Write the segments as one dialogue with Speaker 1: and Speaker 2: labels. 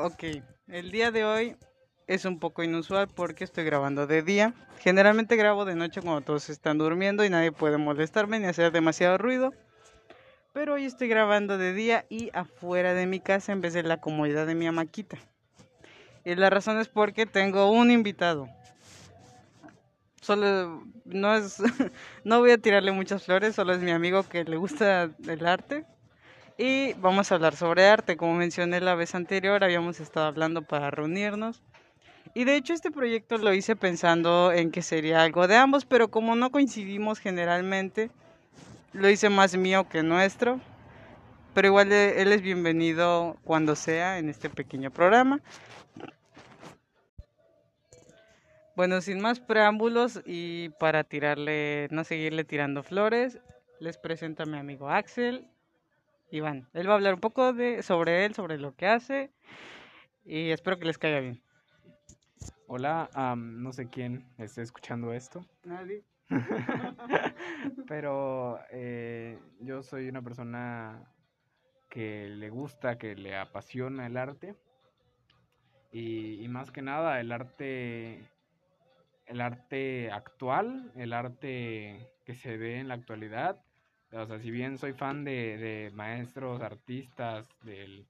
Speaker 1: Ok, el día de hoy es un poco inusual porque estoy grabando de día. Generalmente grabo de noche cuando todos están durmiendo y nadie puede molestarme ni hacer demasiado ruido. Pero hoy estoy grabando de día y afuera de mi casa en vez de la comodidad de mi amaquita. Y la razón es porque tengo un invitado. Solo no es no voy a tirarle muchas flores, solo es mi amigo que le gusta el arte. Y vamos a hablar sobre arte, como mencioné la vez anterior, habíamos estado hablando para reunirnos. Y de hecho este proyecto lo hice pensando en que sería algo de ambos, pero como no coincidimos generalmente, lo hice más mío que nuestro. Pero igual él es bienvenido cuando sea en este pequeño programa. Bueno, sin más preámbulos y para tirarle, no seguirle tirando flores, les presento a mi amigo Axel. Iván, él va a hablar un poco de, sobre él, sobre lo que hace y espero que les caiga bien.
Speaker 2: Hola, no sé quién esté escuchando esto.
Speaker 1: Nadie.
Speaker 2: Pero eh, yo soy una persona que le gusta, que le apasiona el arte. y, más que nada el arte el arte actual, el arte que se ve en la actualidad. O sea, si bien soy fan de, maestros, artistas del,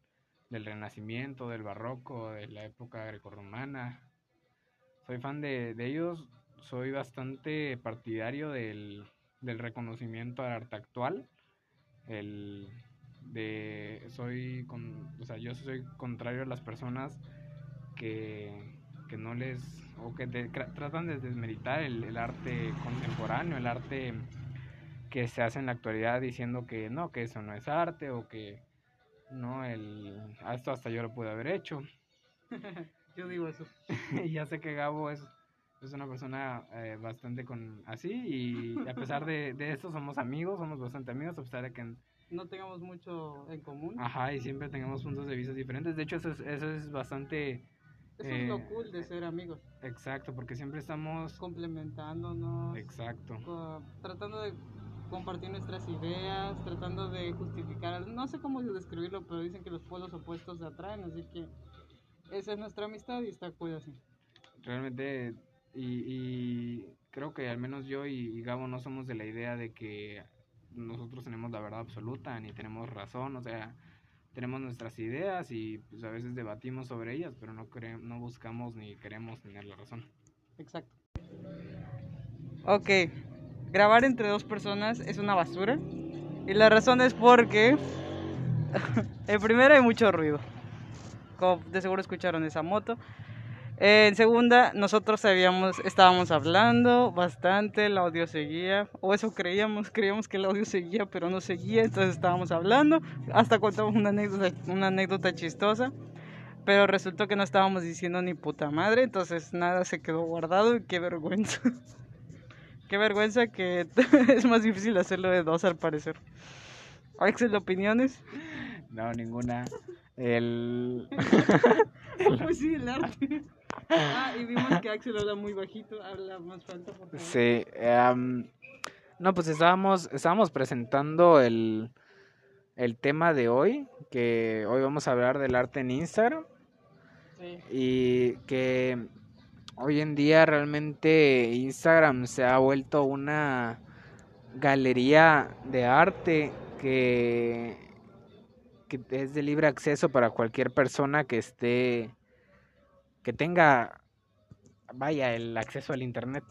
Speaker 2: Renacimiento, del Barroco, de la época grecorromana, soy fan de, ellos, soy bastante partidario del, reconocimiento al arte actual. El de soy o sea, yo soy contrario a las personas que, que no les o que tratan de desmeritar el, arte contemporáneo, el arte que se hace en la actualidad diciendo que no, que eso no es arte o que no, el, esto hasta yo lo pude haber hecho.
Speaker 1: yo digo eso.
Speaker 2: y ya sé que Gabo es, es una persona eh, bastante con así y a pesar de, de esto somos amigos, somos bastante amigos, a pesar de que
Speaker 1: no tengamos mucho en común.
Speaker 2: Ajá, y siempre tengamos puntos de vista diferentes. De hecho, eso es, eso es bastante
Speaker 1: eso es lo eh, cool de ser amigos.
Speaker 2: Exacto, porque siempre estamos
Speaker 1: complementándonos.
Speaker 2: Exacto.
Speaker 1: tratando de compartir nuestras ideas, tratando de justificar, no sé cómo describirlo, pero dicen que los polos opuestos se atraen, así que esa es nuestra amistad y está cool así.
Speaker 2: Realmente, y, creo que al menos yo y, Gabo no somos de la idea de que nosotros tenemos la verdad absoluta ni tenemos razón, o sea, tenemos nuestras ideas y pues a veces debatimos sobre ellas, pero no, no buscamos ni queremos tener la razón.
Speaker 1: Exacto. Ok, grabar entre dos personas es una basura. Y la razón es porque, en primera hay mucho ruido. Como de seguro escucharon esa moto en segunda, nosotros sabíamos, estábamos hablando bastante, el audio seguía, o eso creíamos, creíamos que el audio seguía, pero no seguía, entonces estábamos hablando, hasta contamos una anécdota, una anécdota chistosa, pero resultó que no estábamos diciendo ni puta madre, entonces nada se quedó guardado y qué vergüenza. qué vergüenza que es más difícil hacerlo de dos al parecer. Axel, ¿opiniones?
Speaker 2: No, ninguna. El...
Speaker 1: pues sí, el arte. Ah, y vimos que Axel habla muy bajito, habla más falta, por favor.
Speaker 2: Sí, no, pues estábamos, estábamos presentando el, el tema de hoy, que hoy vamos a hablar del arte en Instagram. Sí. Y que hoy en día realmente Instagram se ha vuelto una galería de arte que, es de libre acceso para cualquier persona que esté que tenga, vaya, el acceso al Internet.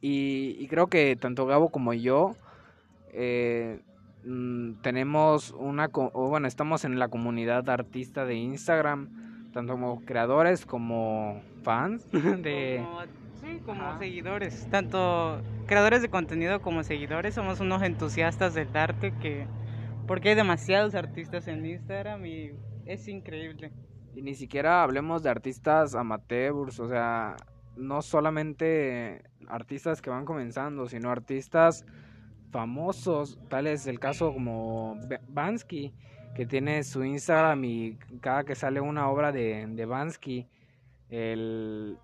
Speaker 2: Y, creo que tanto Gabo como yo eh, mm, tenemos una, bueno, estamos en la comunidad artista de Instagram, tanto como creadores como fans de...
Speaker 1: sí, como seguidores, tanto creadores de contenido como seguidores, somos unos entusiastas del arte que... Porque hay demasiados artistas en Instagram y es increíble.
Speaker 2: Y ni siquiera hablemos de artistas amateurs, o sea, no solamente artistas que van comenzando, sino artistas famosos, tal es el caso como Bansky, que tiene su Instagram y cada que sale una obra de, de Bansky, el,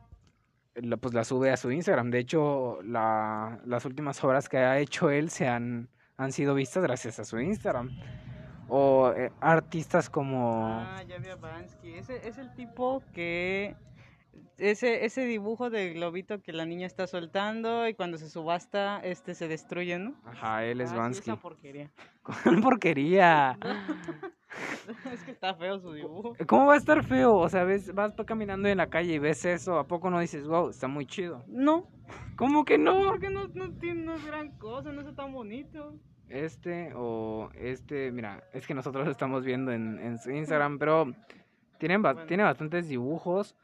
Speaker 2: pues la sube a su Instagram. De hecho, la, las últimas obras que ha hecho él se han, han sido vistas gracias a su Instagram. O eh, artistas como...
Speaker 1: Ah, ya vi a Bansky. Ese es el tipo que... Ese, ese dibujo del globito que la niña está soltando y cuando se subasta, este se destruye, ¿no?
Speaker 2: Ajá, él es
Speaker 1: Ah, sí,
Speaker 2: Bansky.
Speaker 1: esa porquería.
Speaker 2: ¿Cuál porquería?
Speaker 1: es que está feo su dibujo.
Speaker 2: ¿Cómo va a estar feo? O sea, ves, vas caminando en la calle y ves eso, ¿a poco no dices, wow, está muy chido?
Speaker 1: No,
Speaker 2: ¿Cómo que no?
Speaker 1: porque no, no, tiene, no es gran cosa, no está tan bonito.
Speaker 2: Este o este, mira, es que nosotros lo estamos viendo en, en su Instagram, pero tienen ba-
Speaker 1: Bueno.
Speaker 2: tiene bastantes dibujos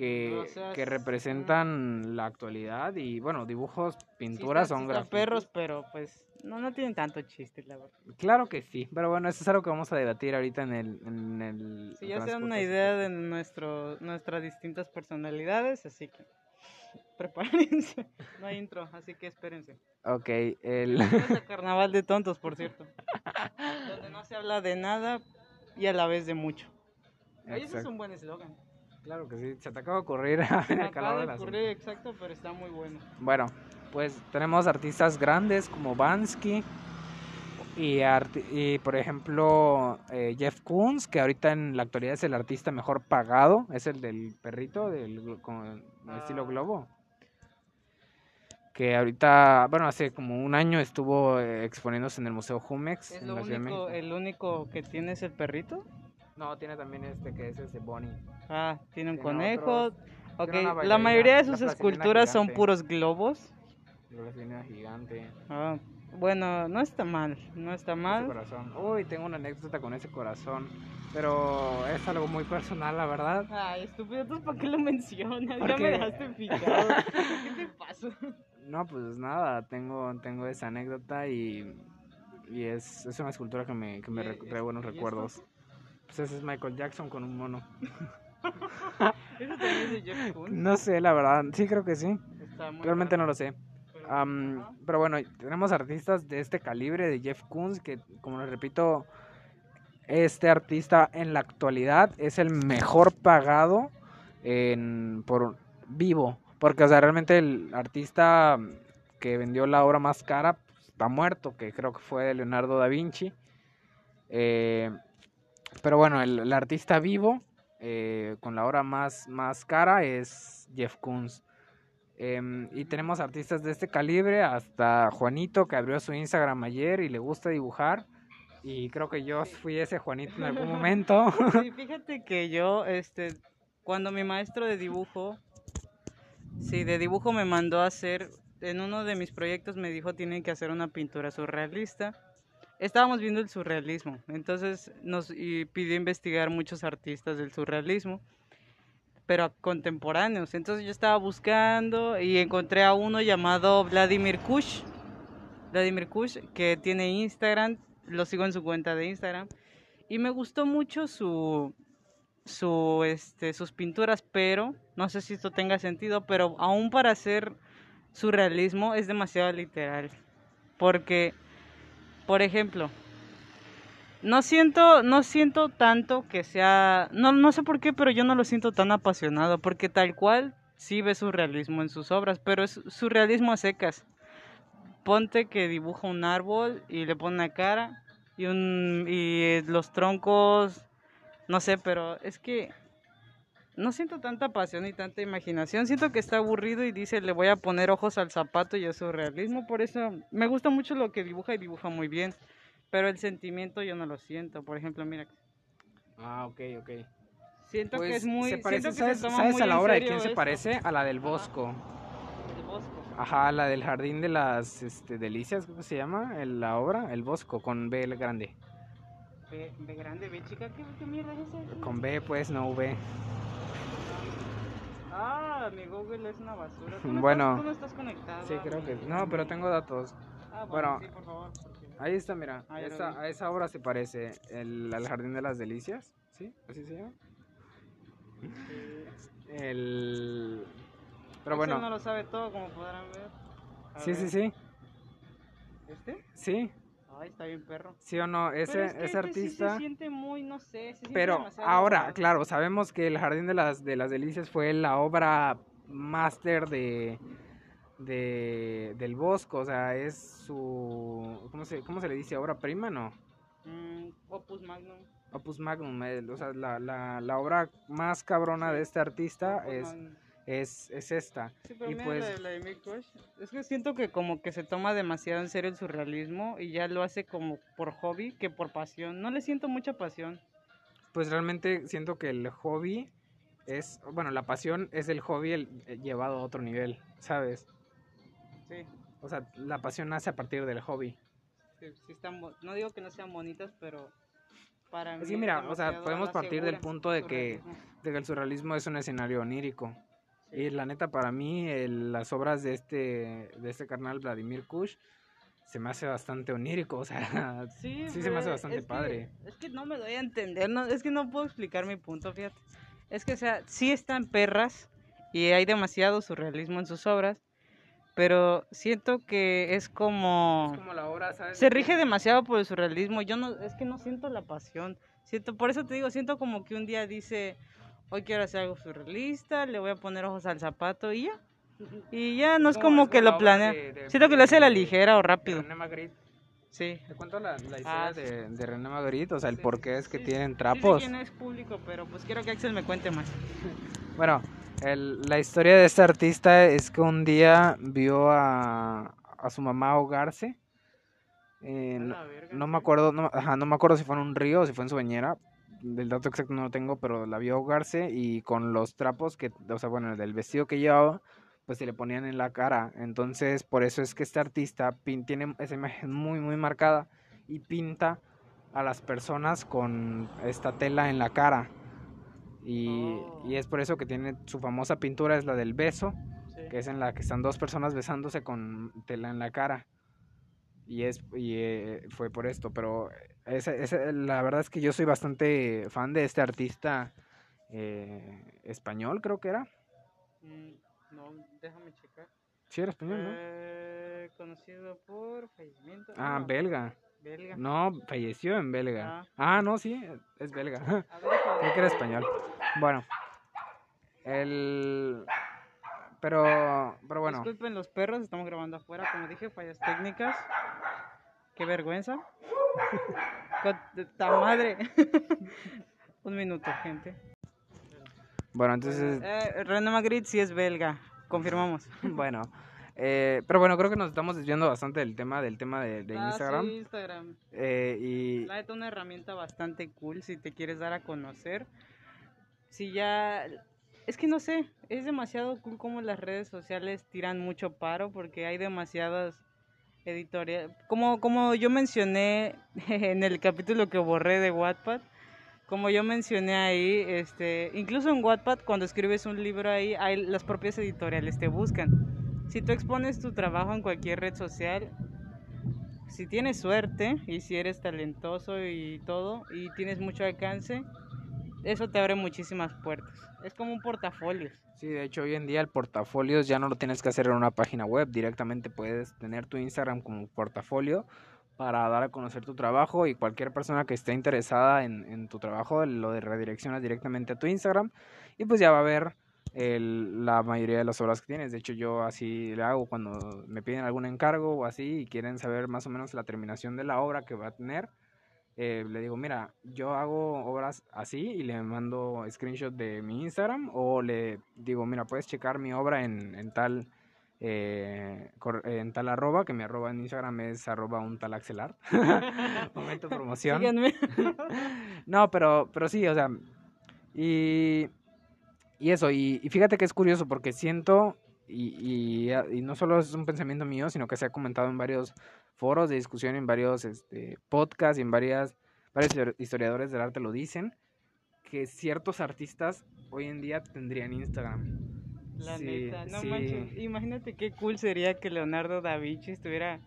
Speaker 2: que,
Speaker 1: O sea,
Speaker 2: que
Speaker 1: es-
Speaker 2: representan la actualidad y bueno, dibujos, pinturas
Speaker 1: Sí
Speaker 2: son
Speaker 1: sí
Speaker 2: grafitis.
Speaker 1: perros, pero pues no, no tienen tanto chiste, la verdad.
Speaker 2: Claro que sí, pero bueno, eso es algo que vamos a debatir ahorita en el... En el
Speaker 1: Sí, ya se dan una idea de nuestro, nuestras distintas personalidades, así que prepárense. No hay intro, así que espérense.
Speaker 2: Ok, el...
Speaker 1: Es el carnaval de tontos, por cierto. Donde no se habla de nada y a la vez de mucho. Oye, ese es
Speaker 2: Exacto.
Speaker 1: un buen eslogan.
Speaker 2: Claro que sí, se te acaba de ocurrir
Speaker 1: Me
Speaker 2: el
Speaker 1: acaba de ocurrir exacto, pero está muy bueno.
Speaker 2: Bueno, pues tenemos artistas grandes como Bansky y, por ejemplo eh, Jeff Koons, que ahorita en la actualidad es el artista mejor pagado, es el del perrito del con estilo
Speaker 1: Ah.
Speaker 2: globo. Que ahorita, bueno, hace como un año estuvo eh, exponiéndose en el Museo Jumex
Speaker 1: ¿Es
Speaker 2: en
Speaker 1: lo único, el único que tiene es el perrito?
Speaker 2: No, tiene también este que es ese Bonnie.
Speaker 1: Ah, tiene un
Speaker 2: Tiene
Speaker 1: conejo.
Speaker 2: otros,
Speaker 1: Ok,
Speaker 2: tiene
Speaker 1: la mayoría de sus esculturas son puros globos.
Speaker 2: La gigante.
Speaker 1: Ah, bueno, no está mal, no está
Speaker 2: Ese
Speaker 1: mal.
Speaker 2: corazón. Uy, tengo una anécdota con ese corazón. Pero es algo muy personal, la verdad.
Speaker 1: Ay, estúpido, ¿tú para qué lo mencionas? Ya me dejaste picado. ¿Qué te pasa?
Speaker 2: No, pues nada, tengo, tengo esa anécdota y, y es, es una escultura que me, que me
Speaker 1: ¿Y
Speaker 2: re-
Speaker 1: es-
Speaker 2: trae buenos recuerdos. Pues ese es Michael Jackson con un mono.
Speaker 1: ¿Eso también es de Jeff Koons?
Speaker 2: No sé, la verdad. Sí, creo que sí. Realmente no lo sé.
Speaker 1: ajá.
Speaker 2: pero bueno, tenemos artistas de este calibre de Jeff Koons que, como les repito, este artista en la actualidad es el mejor pagado en, por vivo. Porque, o sea, realmente el artista que vendió la obra más cara pues, está muerto, que creo que fue Leonardo da Vinci. Eh, pero bueno, el, el artista vivo eh, con la obra más, más cara es Jeff Koons. Em, y tenemos artistas de este calibre, hasta Juanito que abrió su Instagram ayer y le gusta dibujar. Y creo que yo fui ese Juanito en algún momento.
Speaker 1: Sí, fíjate que yo, este, cuando mi maestro de dibujo, sí, de dibujo me mandó a hacer, en uno de mis proyectos me dijo tienen que hacer una pintura surrealista. Estábamos viendo el surrealismo, entonces nos pidió investigar muchos artistas del surrealismo, pero contemporáneos. Entonces yo estaba buscando y encontré a uno llamado Vladimir Kush. Vladimir Kush, que tiene Instagram, lo sigo en su cuenta de Instagram. Y me gustó mucho su, su, este, sus pinturas, pero no sé si esto tenga sentido, pero aún para hacer surrealismo es demasiado literal. Porque, por ejemplo, no siento, no siento tanto que sea, no, no sé por qué, pero yo no lo siento tan apasionado, porque tal cual sí ve surrealismo en sus obras, pero es surrealismo a secas. Ponte que dibuja un árbol y le pone una cara y, un, y los troncos, no sé, pero es que no siento tanta pasión y tanta imaginación. Siento que está aburrido y dice, le voy a poner ojos al zapato y es surrealismo. Por eso me gusta mucho lo que dibuja y dibuja muy bien. Pero el sentimiento yo no lo siento. Por ejemplo, mira,
Speaker 2: Ah, ok, ok.
Speaker 1: siento que
Speaker 2: Pues
Speaker 1: es muy...
Speaker 2: se parece,
Speaker 1: que
Speaker 2: ¿sabes,
Speaker 1: se
Speaker 2: sabes
Speaker 1: muy
Speaker 2: a la obra de quién se
Speaker 1: esto.
Speaker 2: parece? A la del Bosco.
Speaker 1: El Bosco.
Speaker 2: Ajá, la del Jardín de las este, Delicias, ¿cómo se llama? El- la obra, El Bosco, con B grande.
Speaker 1: B, B grande, B chica, ¿qué, qué mierda es esa?
Speaker 2: Con B, pues, no V.
Speaker 1: Ah, mi Google es una basura. ¿Tú no
Speaker 2: Bueno.
Speaker 1: estás, tú no estás conectado.
Speaker 2: Sí, creo que... No, pero tengo datos.
Speaker 1: Ah, bueno,
Speaker 2: bueno.
Speaker 1: sí, por favor. porque-
Speaker 2: Ahí está, mira.
Speaker 1: Ah, lo
Speaker 2: Esa- a esa obra se parece. El, al Jardín de las Delicias. ¿Sí? ¿Así se llama? El... Pero
Speaker 1: Axel
Speaker 2: bueno.
Speaker 1: no lo sabe todo, como podrán ver. A
Speaker 2: Sí, sí,
Speaker 1: ver,
Speaker 2: sí.
Speaker 1: ¿Este?
Speaker 2: Sí.
Speaker 1: Ay, está bien perro.
Speaker 2: ¿Sí o no? Ese,
Speaker 1: es que
Speaker 2: ese
Speaker 1: sí
Speaker 2: artista...
Speaker 1: se siente muy, no sé, se siente
Speaker 2: Pero ahora, claro, sabemos que el Jardín de las, de las Delicias fue la obra máster de, de del Bosco, o sea, es su ¿cómo se, cómo se le dice? obra prima, ¿no?
Speaker 1: Mm, Opus Magnum.
Speaker 2: Opus Magnum, eh, o sea, la, la, la obra más cabrona de este artista
Speaker 1: Opus
Speaker 2: es,
Speaker 1: Magnum.
Speaker 2: Es, es esta.
Speaker 1: Sí, pero
Speaker 2: y
Speaker 1: mira
Speaker 2: pues-
Speaker 1: la de Vladimir Koch, Es que siento que como que se toma demasiado en serio el surrealismo y ya lo hace como por hobby que por pasión. No le siento mucha pasión.
Speaker 2: Pues realmente siento que el hobby es, bueno, la pasión es el hobby el- eh, llevado a otro nivel, ¿sabes?
Speaker 1: Sí,
Speaker 2: O sea, la pasión nace a partir del hobby.
Speaker 1: sí, sí están no digo que no sean bonitas, pero para mí
Speaker 2: que mira, o sea, podemos partir del punto de que, de que el surrealismo es un escenario onírico. Y la neta, para mí, el- las obras de este, de este carnal Vladimir Kush se me hace bastante onírico, o sea,
Speaker 1: Sí,
Speaker 2: sí se me hace bastante
Speaker 1: es que-
Speaker 2: padre.
Speaker 1: es que no me doy a entender, no, es que no puedo explicar mi punto, fíjate. Es que, o sea, sí están perras y hay demasiado surrealismo en sus obras, pero siento que es como...
Speaker 2: es como la obra, ¿sabes?
Speaker 1: Se rige demasiado por el surrealismo, yo no, es que no siento la pasión, siento, por eso te digo, siento como que un día dice, hoy quiero hacer algo surrealista, le voy a poner ojos al zapato y ya. Y ya no es como, que lo planea.
Speaker 2: de- de-
Speaker 1: Siento que lo hace a la ligera o rápido.
Speaker 2: René Magritte.
Speaker 1: Sí.
Speaker 2: Te cuento la, la historia
Speaker 1: Ah,
Speaker 2: de, de René Magritte, o sea, el
Speaker 1: Sí,
Speaker 2: por qué es que
Speaker 1: sí,
Speaker 2: tienen
Speaker 1: Sí
Speaker 2: trapos.
Speaker 1: quién es público, pero pues quiero que Axel me cuente más.
Speaker 2: Bueno, el- la historia de este artista es que un día vio a, a su mamá ahogarse. eh, no, no me acuerdo, no, ajá, no me acuerdo si fue en un río o si fue en su bañera. Del dato exacto no lo tengo, pero la vio ahogarse y con los trapos que, o sea, bueno, del vestido que llevaba, pues se le ponían en la cara. Entonces, por eso es que este artista pin- tiene esa imagen muy, muy marcada y pinta a las personas con esta tela en la cara. Y, y
Speaker 1: Oh.
Speaker 2: es por eso que tiene su famosa pintura, es la del beso,
Speaker 1: Sí.
Speaker 2: que es en la que están dos personas besándose con tela en la cara. Y, es, y eh, fue por esto, pero ese- ese- la verdad es que yo soy bastante fan de este artista eh, español, creo que era.
Speaker 1: Mm, No, déjame checar.
Speaker 2: Sí, era español, ¿no?
Speaker 1: Eh, conocido por fallecimiento.
Speaker 2: Ah,
Speaker 1: no,
Speaker 2: belga.
Speaker 1: belga.
Speaker 2: No, falleció en belga. Ah, no, sí, es belga.
Speaker 1: Ver,
Speaker 2: Creo que era español. Bueno. El... Pero, pero bueno.
Speaker 1: Disculpen los perros, estamos grabando afuera, como dije, fallas técnicas. Qué vergüenza. ¡Ta madre! Un minuto, gente.
Speaker 2: Bueno, entonces,
Speaker 1: Eh, René Magritte sí es belga, confirmamos.
Speaker 2: bueno. eh, pero bueno, creo que nos estamos desviando bastante del tema, del tema de, de
Speaker 1: Ah,
Speaker 2: Instagram.
Speaker 1: sí, Instagram.
Speaker 2: Eh, y
Speaker 1: La neta, una herramienta bastante cool si te quieres dar a conocer. Si ya. Es que no sé, es demasiado cool como las redes sociales tiran mucho paro porque hay demasiadas editoriales. Como, como yo mencioné en el capítulo que borré de Wattpad, como yo mencioné ahí, este, incluso en Wattpad cuando escribes un libro ahí, las propias editoriales te buscan. Si tú expones tu trabajo en cualquier red social, si tienes suerte y si eres talentoso y todo y tienes mucho alcance, eso te abre muchísimas puertas. Es como un portafolio.
Speaker 2: sí, de hecho hoy en día el portafolio ya no lo tienes que hacer en una página web, directamente puedes tener tu Instagram como portafolio para dar a conocer tu trabajo y cualquier persona que esté interesada en, tu trabajo lo redireccionas directamente a tu Instagram y pues ya va a ver la mayoría de las obras que tienes. De hecho yo así le hago cuando me piden algún encargo o así y quieren saber más o menos la terminación de la obra que va a tener. Eh, le digo, mira, yo hago obras así y le mando screenshot de mi Instagram o le digo, mira, puedes checar mi obra en, en tal eh, en tal arroba, que mi arroba en Instagram es arroba un tal axelar. Momento promoción. No, pero, pero sí, o sea, y, y eso, y, y fíjate que es curioso porque siento, y, y, y no solo es un pensamiento mío, sino que se ha comentado en varios foros de discusión, en varios este, podcasts y en varias, varios histori- historiadores del arte lo dicen, que ciertos artistas hoy en día tendrían Instagram.
Speaker 1: La
Speaker 2: Sí,
Speaker 1: neta, no
Speaker 2: sí.
Speaker 1: manches. Imagínate qué cool sería que Leonardo da Vinci estuviera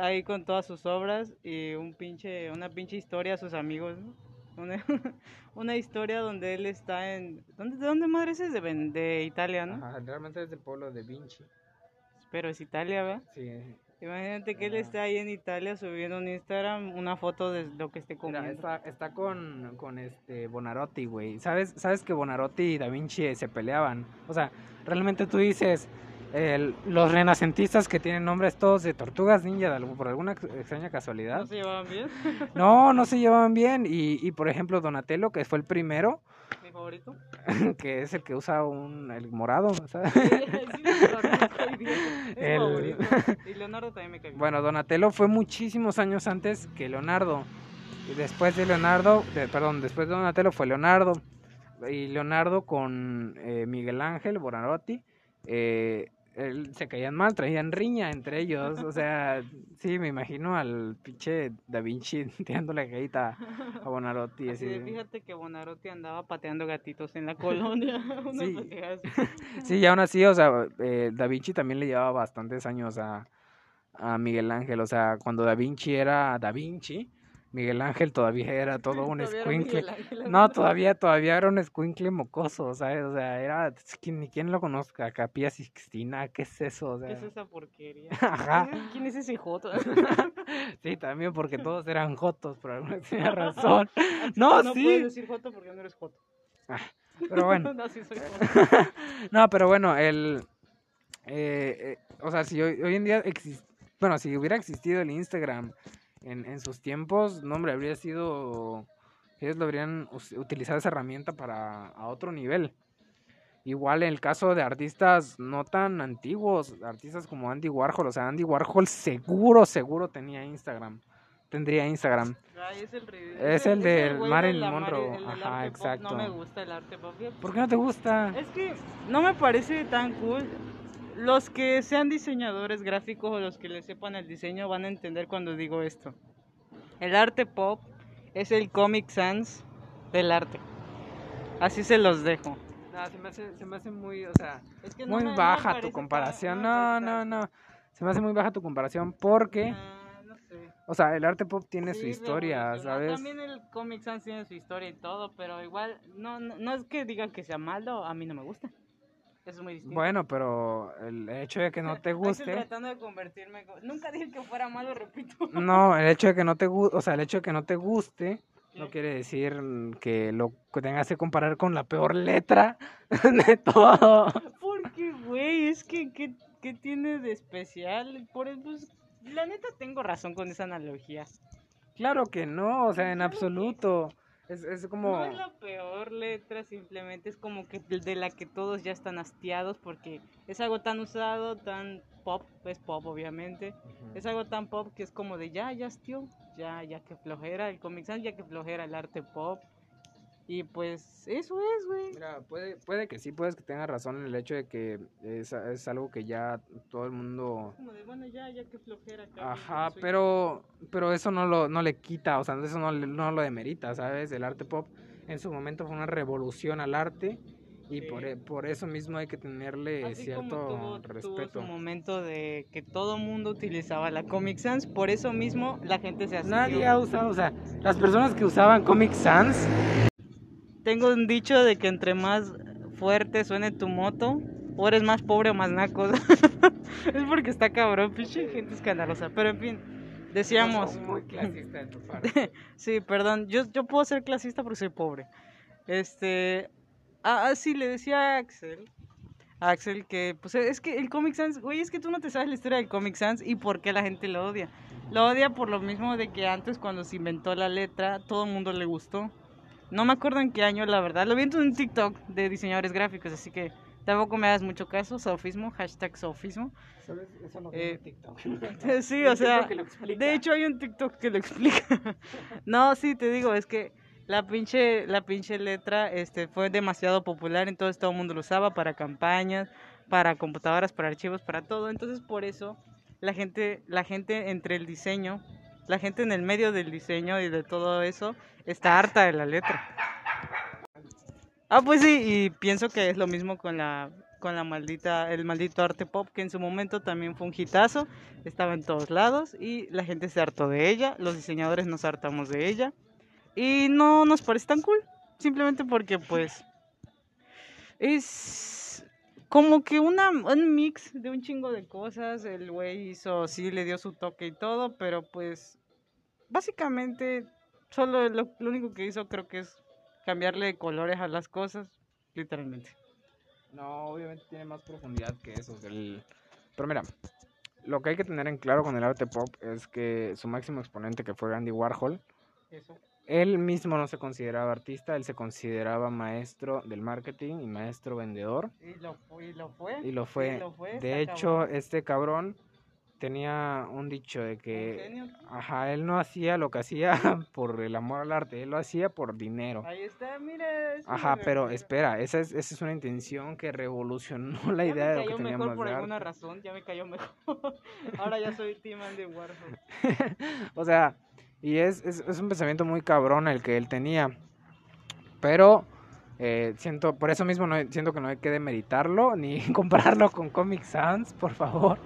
Speaker 1: ahí con todas sus obras y un pinche, una pinche historia a sus amigos, ¿no? Una, una historia donde él está en... ¿dónde, ¿De dónde madre es? De, de Italia, ¿no?
Speaker 2: Ajá, realmente es del pueblo de Vinci.
Speaker 1: Pero es Italia, ¿verdad?
Speaker 2: Sí,
Speaker 1: Imagínate que él
Speaker 2: Ajá.
Speaker 1: esté ahí en Italia subiendo en Instagram una foto de lo que esté
Speaker 2: Mira,
Speaker 1: comiendo.
Speaker 2: está, está con, con este Bonarotti, güey. ¿Sabes, ¿Sabes que Bonarotti y Da Vinci se peleaban? O sea, realmente tú dices, el- los renacentistas que tienen nombres todos de tortugas ninja de algo- por alguna ex- extraña casualidad.
Speaker 1: ¿No se llevaban bien?
Speaker 2: No, no se llevaban bien. Y, y por ejemplo, Donatello, que fue el primero,
Speaker 1: Mi favorito.
Speaker 2: que es el que usa un el morado, ¿sabes?
Speaker 1: Sí. Es mi
Speaker 2: El-
Speaker 1: favorito. Y Leonardo también me bien.
Speaker 2: Bueno, Donatello fue muchísimos años antes que Leonardo. Y después de Leonardo, de- perdón, después de Donatello fue Leonardo. Y Leonardo con eh, Miguel Ángel Bonarotti, eh, él- se caían mal, traían riña entre ellos. O sea, sí, me imagino al pinche Da Vinci tirándole caída a Bonarotti.
Speaker 1: Así
Speaker 2: Así,
Speaker 1: de, fíjate que Bonarotti andaba pateando gatitos en la colonia.
Speaker 2: Sí. Sí, y aún así, o sea, eh, Da Vinci también le llevaba bastantes años a, a Miguel Ángel. O sea, cuando Da Vinci era Da Vinci, Miguel Ángel todavía era todo un escuincle. No, todavía, todavía era un escuincle mocoso, ¿sabes? O sea, era, ni quien lo conozca, Capilla Sixtina, ¿qué es eso? O sea,
Speaker 1: ¿Qué es esa porquería?
Speaker 2: Ajá.
Speaker 1: ¿Quién es ese joto?
Speaker 2: sí, también porque todos eran jotos, por alguna razón. No,
Speaker 1: no
Speaker 2: sí.
Speaker 1: puedes decir joto porque no eres joto.
Speaker 2: Pero bueno.
Speaker 1: no, sí soy joto.
Speaker 2: No, pero bueno, el... eh, eh, o sea, si hoy, hoy en día... bueno, si hubiera existido el Instagram en, en sus tiempos, no, hombre, habría sido... Ellos lo habrían utilizado esa herramienta para a otro nivel. Igual en el caso de artistas no tan antiguos, artistas como Andy Warhol, o sea, Andy Warhol seguro, seguro tenía Instagram. Tendría Instagram.
Speaker 1: Ay, es el.
Speaker 2: Es el Marilyn Monroe.
Speaker 1: El
Speaker 2: Ajá,
Speaker 1: pop.
Speaker 2: exacto.
Speaker 1: No me gusta el arte pop.
Speaker 2: ¿Por qué no te gusta?
Speaker 1: Es que no me parece tan cool. Los que sean diseñadores gráficos o los que le sepan el diseño van a entender cuando digo esto. El arte pop es el Comic Sans del arte. Así se los dejo.
Speaker 2: No, se me hace, se me hace muy, o sea,
Speaker 1: Es que no
Speaker 2: muy
Speaker 1: me- no me
Speaker 2: baja tu comparación.
Speaker 1: me
Speaker 2: No, no,
Speaker 1: tan-
Speaker 2: no. Se me hace muy baja tu comparación porque,
Speaker 1: Ah, no sé.
Speaker 2: o sea, el arte pop tiene su
Speaker 1: Sí,
Speaker 2: historia,
Speaker 1: revolucionó.
Speaker 2: ¿sabes?
Speaker 1: También el Comic Sans tiene su historia y todo, pero igual no, no, no es que digan que sea malo, a mí no me gusta. Eso es muy distinto.
Speaker 2: Bueno, pero el hecho de que no te
Speaker 1: Ahí estoy
Speaker 2: guste,
Speaker 1: tratando de convertirme. co- Nunca dije que fuera malo, repito.
Speaker 2: no, el hecho de que no te guste, o sea, el hecho de que no te guste no
Speaker 1: ¿Qué?
Speaker 2: quiere decir que lo tengas que comparar con la peor letra de todo.
Speaker 1: Porque, güey, es que, ¿qué, qué tiene de especial? Por el- pues, la neta tengo razón con esa analogía.
Speaker 2: Claro que no, o sea, en absoluto. Es, es como...
Speaker 1: No es la peor letra, simplemente es como que de la que todos ya están hastiados porque es algo tan usado, tan pop, es pop obviamente. Es algo tan pop que es como de ya, ya hastió, ya, ya que flojera el Comic Sans, ya que flojera el arte pop. Y pues eso es, güey.
Speaker 2: Mira, puede, puede que sí, puedes que tengas razón en el hecho de que es, es algo que ya todo el mundo...
Speaker 1: Como de bueno, ya, ya que flojera. cabrón,
Speaker 2: Ajá, pero, pero eso no lo, no le quita, o sea, eso no, le- no lo demerita, ¿sabes? El arte pop en su momento fue una revolución al arte y
Speaker 1: Sí.
Speaker 2: por, e- por eso mismo hay que tenerle
Speaker 1: Así
Speaker 2: cierto
Speaker 1: tuvo, tuvo
Speaker 2: respeto.
Speaker 1: su momento de que todo mundo utilizaba la Comic Sans, por eso mismo la gente se hace.
Speaker 2: Nadie ha usado, o sea, las personas que usaban Comic Sans,
Speaker 1: Tengo un dicho de que entre más fuerte suene tu moto, o eres más pobre o más naco. es porque está cabrón, pinche gente escandalosa. Pero en fin, decíamos.
Speaker 2: muy clasista de tu parte.
Speaker 1: Sí, perdón, yo, yo puedo ser clasista porque soy pobre. Este. Ah, ah, sí, le decía a Axel. a Axel que, pues es que el Comic Sans, güey, es que tú no te sabes la historia del Comic Sans y por qué la gente lo odia. Lo odia por lo mismo de que antes, cuando se inventó la letra, todo el mundo le gustó. No me acuerdo en qué año, la verdad. Lo vi en un TikTok de diseñadores gráficos, así que tampoco me hagas mucho caso. Sofismo, hashtag sofismo.
Speaker 2: ¿Sabes? Eso no
Speaker 1: Eh,
Speaker 2: TikTok.
Speaker 1: Sí, o sea, de hecho hay un TikTok que lo explica. no, sí, te digo, es que la pinche, la pinche letra este, fue demasiado popular, entonces todo el mundo lo usaba para campañas, para computadoras, para archivos, para todo. Entonces por eso la gente, la gente entre el diseño, la gente en el medio del diseño y de todo eso, está harta de la letra. Ah, pues sí, y pienso que es lo mismo con la con la maldita el maldito arte pop que en su momento también fue un hitazo, estaba en todos lados y la gente se hartó de ella, los diseñadores nos hartamos de ella y no nos parece tan cool, simplemente porque pues es como que una, un mix de un chingo de cosas, el güey hizo, sí le dio su toque y todo, pero pues básicamente solo lo, lo único que hizo creo que es cambiarle colores a las cosas, literalmente.
Speaker 2: No, obviamente tiene más profundidad que eso. del- Pero mira, lo que hay que tener en claro con el arte pop es que su máximo exponente, que fue Andy Warhol,
Speaker 1: Eso.
Speaker 2: Él mismo no se consideraba artista, él se consideraba maestro del marketing y maestro vendedor.
Speaker 1: Y lo, fu- y lo fue.
Speaker 2: Y lo fue.
Speaker 1: lo fue,
Speaker 2: De hecho,
Speaker 1: cabrón.
Speaker 2: este cabrón tenía un dicho de que, ajá, él no hacía lo que hacía por el amor al arte, él lo hacía por dinero.
Speaker 1: Ahí está, mira. es
Speaker 2: Ajá, pero espera, esa es, esa es una intención que revolucionó la
Speaker 1: Ya
Speaker 2: idea de lo que
Speaker 1: cayó
Speaker 2: teníamos
Speaker 1: mejor por
Speaker 2: de
Speaker 1: alguna razón, ya me cayó mejor. Ahora ya soy Team Andy Warhol.
Speaker 2: O sea, y es, es, es un pensamiento muy cabrón el que él tenía. Pero eh, siento, por eso mismo no, siento que no hay que demeritarlo ni compararlo con Comic Sans, por favor.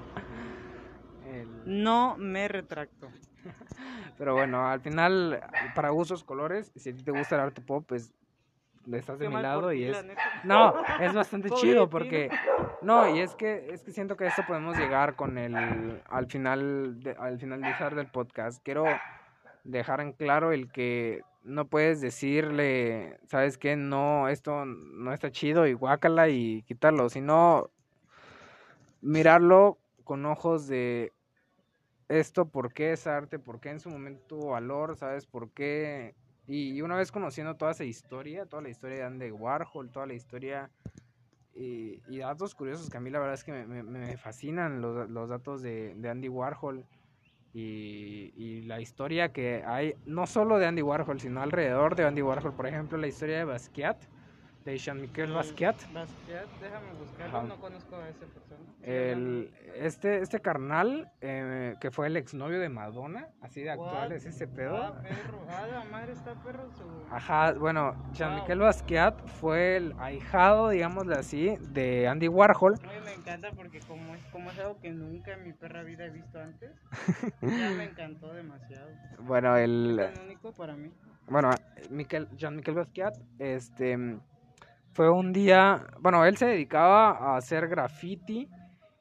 Speaker 2: El-
Speaker 1: No me retracto.
Speaker 2: pero bueno, al final, para gustos, colores, si a ti te gusta el arte pop, pues estás de
Speaker 1: Qué
Speaker 2: mi lado y es... No, es bastante chido porque no, y es que es que siento que esto podemos llegar con el al final de- al finalizar del podcast. Quiero dejar en claro el que no puedes decirle, ¿sabes qué? No, esto no está chido y guácala y quitarlo, sino mirarlo con ojos de esto, por qué es arte, por qué en su momento tuvo valor, ¿sabes? ¿Por qué? Y, una vez conociendo toda esa historia, toda la historia de Andy Warhol, toda la historia y, y datos curiosos que a mí la verdad es que me, me- me fascinan los, los datos de, de Andy Warhol y, y la historia que hay, no solo de Andy Warhol, sino alrededor de Andy Warhol, por ejemplo, la historia de Basquiat, de Jean-Michel Basquiat.
Speaker 1: Basquiat, déjame buscarlo, no conozco a esa persona.
Speaker 2: El, este, este carnal, eh, que fue el exnovio de Madonna, así de actual es ese pedo.
Speaker 1: Ah, perro. Ah, la madre está perro su...
Speaker 2: Ajá, bueno, Jean-Michel Basquiat fue el ahijado, digámosle así, de Andy Warhol.
Speaker 1: Oye, me encanta porque como es, como es algo que nunca en mi perra vida he visto antes, ya me encantó demasiado.
Speaker 2: Bueno, el,
Speaker 1: Es único para mí.
Speaker 2: bueno, Miquel, Jean-Michel Basquiat, este, fue un día, bueno, él se dedicaba a hacer graffiti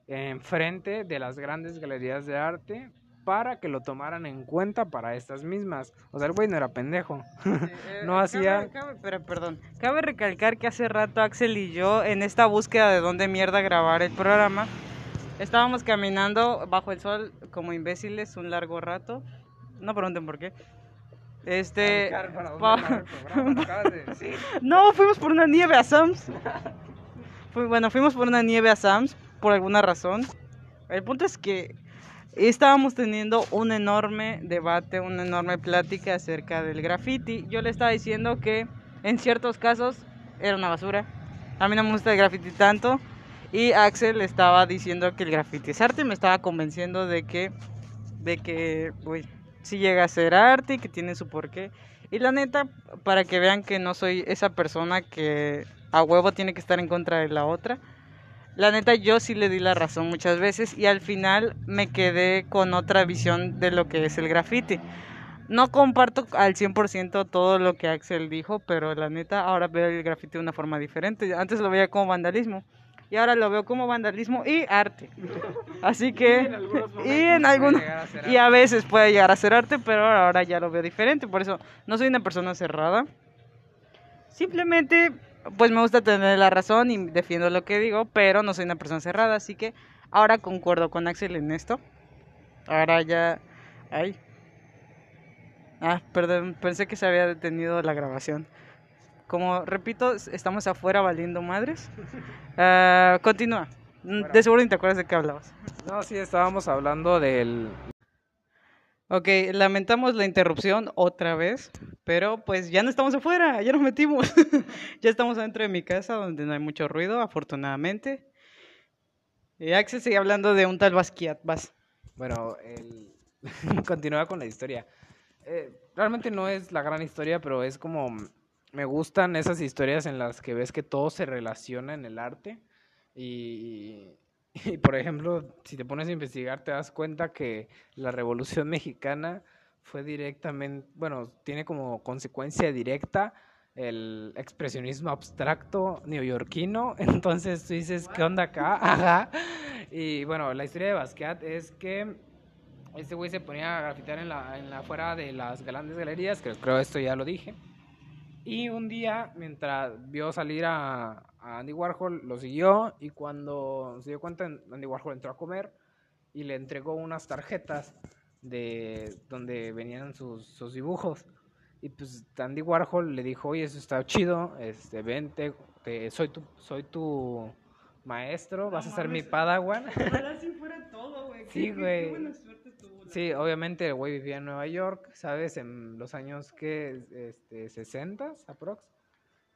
Speaker 2: enfrente de las grandes galerías de arte para que lo tomaran en cuenta para estas mismas. O sea, el güey no era pendejo.
Speaker 1: Sí, eh,
Speaker 2: No
Speaker 1: cabe-
Speaker 2: hacía-
Speaker 1: cabe- pero, perdón, cabe recalcar que hace rato Axel y yo, en esta búsqueda de dónde mierda grabar el programa, estábamos caminando bajo el sol como imbéciles un largo rato. No pregunten por qué. Este. pa- No, fuimos por una nieve a Sam's. Bueno, fuimos por una nieve a Sam's por alguna razón. El punto es que estábamos teniendo un enorme debate, una enorme plática acerca del graffiti. Yo le estaba diciendo que en ciertos casos era una basura. A mí no me gusta el graffiti tanto. Y Axel estaba diciendo que el graffiti es arte. Me estaba convenciendo de que, de que, uy, sí llega a ser arte y que tiene su porqué. Y la neta, para que vean que no soy esa persona que a huevo tiene que estar en contra de la otra. La neta, yo sí le di la razón muchas veces y al final me quedé con otra visión de lo que es el graffiti. No comparto al 100% todo lo que Axel dijo, pero la neta, ahora veo el graffiti de una forma diferente. Antes lo veía como vandalismo y ahora lo veo como vandalismo y arte. Así que, y en algunos, y a veces puede llegar a ser arte, pero ahora ya lo veo diferente. Por eso no soy una persona cerrada. Simplemente, pues me gusta tener la razón y defiendo lo que digo, pero no soy una persona cerrada. Así que ahora concuerdo con Axel en esto. Ahora ya... Ay. Ah, perdón, pensé que se había detenido la grabación. Como repito, estamos afuera valiendo madres. Ah, continúa. De seguro ni te acuerdas de qué hablabas.
Speaker 2: No, sí, estábamos hablando del...
Speaker 1: Ok, lamentamos la interrupción otra vez, pero pues ya no estamos afuera, ya nos metimos. ya estamos adentro de mi casa donde no hay mucho ruido, afortunadamente. Y Axel sigue hablando de un tal Basquiat, vas.
Speaker 2: Bueno, el... continúa con la historia. Eh, realmente no es la gran historia, pero es como... Me gustan esas historias en las que ves que todo se relaciona en el arte. Y, por ejemplo, si te pones a investigar, te das cuenta que la Revolución Mexicana fue directamente, bueno, tiene como consecuencia directa el expresionismo abstracto neoyorquino. Entonces tú dices, ¿qué onda acá? Ajá. Y bueno, la historia de Basquiat es que este güey se ponía a grafitear en la, en la afuera de las grandes galerías, que creo esto ya lo dije. Y un día, mientras vio salir a, a Andy Warhol, lo siguió y cuando se dio cuenta, Andy Warhol entró a comer y le entregó unas tarjetas de donde venían sus, sus dibujos. Y pues Andy Warhol le dijo, oye, eso está chido, este, vente, te- soy tu, soy tu maestro, vas a ser mi padawan.
Speaker 1: Ojalá si fuera todo, güey.
Speaker 2: Sí, güey.
Speaker 1: Qué buena suerte
Speaker 2: Sí, obviamente el güey vivía en Nueva York, ¿sabes? En los años que, este, 60, aprox.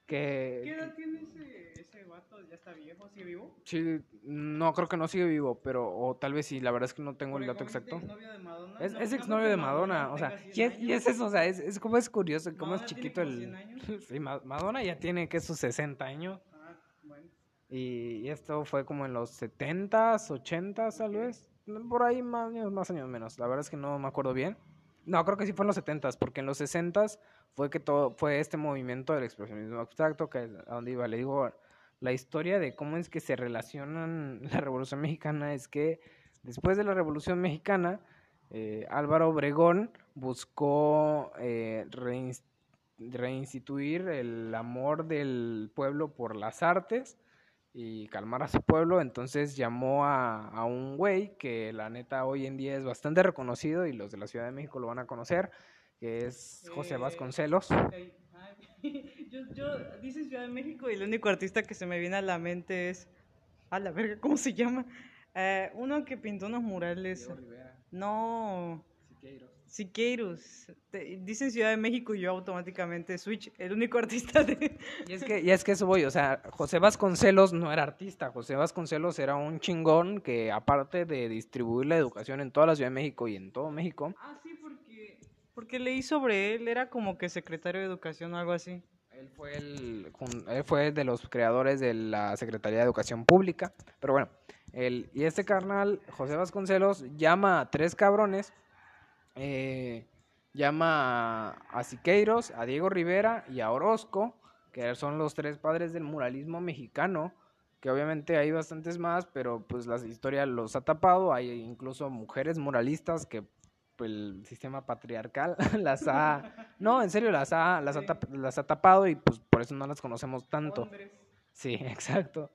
Speaker 1: ¿Qué
Speaker 2: Que,
Speaker 1: edad tiene ese, ese vato? ¿Ya está viejo? ¿Sigue vivo?
Speaker 2: sí, no creo que no sigue vivo, pero, o tal vez sí, la verdad es que no tengo el dato
Speaker 1: Porque
Speaker 2: exacto.
Speaker 1: exnovio de Madonna.
Speaker 2: Es,
Speaker 1: No-
Speaker 2: es
Speaker 1: no
Speaker 2: exnovio de
Speaker 1: que
Speaker 2: Madonna, o sea,
Speaker 1: tenga 100
Speaker 2: y es, y es eso, o sea, es, es como es curioso, cómo es
Speaker 1: Madonna tiene
Speaker 2: chiquito
Speaker 1: como
Speaker 2: el...
Speaker 1: 100 años.
Speaker 2: Sí, Ma- Madonna ya tiene, que sus 60 años,
Speaker 1: Ah, bueno.
Speaker 2: y, y esto fue como en los 70s, 80s, tal vez, por ahí más años, más años menos, la verdad es que no me acuerdo bien. No, creo que sí fue en los 70s, porque en los 60s fue que todo, fue este movimiento del expresionismo abstracto, que es a donde iba, le digo, la historia de cómo es que se relacionan la Revolución Mexicana es que después de la Revolución Mexicana, eh, Álvaro Obregón buscó eh, reins- reinstituir el amor del pueblo por las artes y calmar a su pueblo, entonces llamó a, a un güey que la neta hoy en día es bastante reconocido y los de la Ciudad de México lo van a conocer, que es José
Speaker 1: Eh,
Speaker 2: Vasconcelos.
Speaker 1: Yo, yo, dice Ciudad de México y el único artista que se me viene a la mente es. A la verga, ¿cómo se llama? Eh, uno que pintó unos murales. No, Siqueiros. Te- Dicen Ciudad de México y yo automáticamente Switch, el único artista de.
Speaker 2: Y es que, y es que eso voy, o sea, José Vasconcelos no era artista, José Vasconcelos era un chingón que aparte de distribuir la educación en toda la Ciudad de México y en todo México,
Speaker 1: Ah, sí, porque. Porque leí sobre él, era como que secretario de educación o algo así.
Speaker 2: él fue, el, él fue de los creadores de la Secretaría de Educación Pública, pero bueno, el, y este carnal, José Vasconcelos, llama a tres cabrones, eh, llama a, Siqueiros, a Diego Rivera y a Orozco, que son los tres padres del muralismo mexicano, que obviamente hay bastantes más, pero pues la historia los ha tapado, hay incluso mujeres muralistas que pues, el sistema patriarcal las ha... No, en serio, las ha, las ha,
Speaker 1: Sí.
Speaker 2: tap- las ha tapado y pues por eso no las conocemos tanto. Sí, exacto.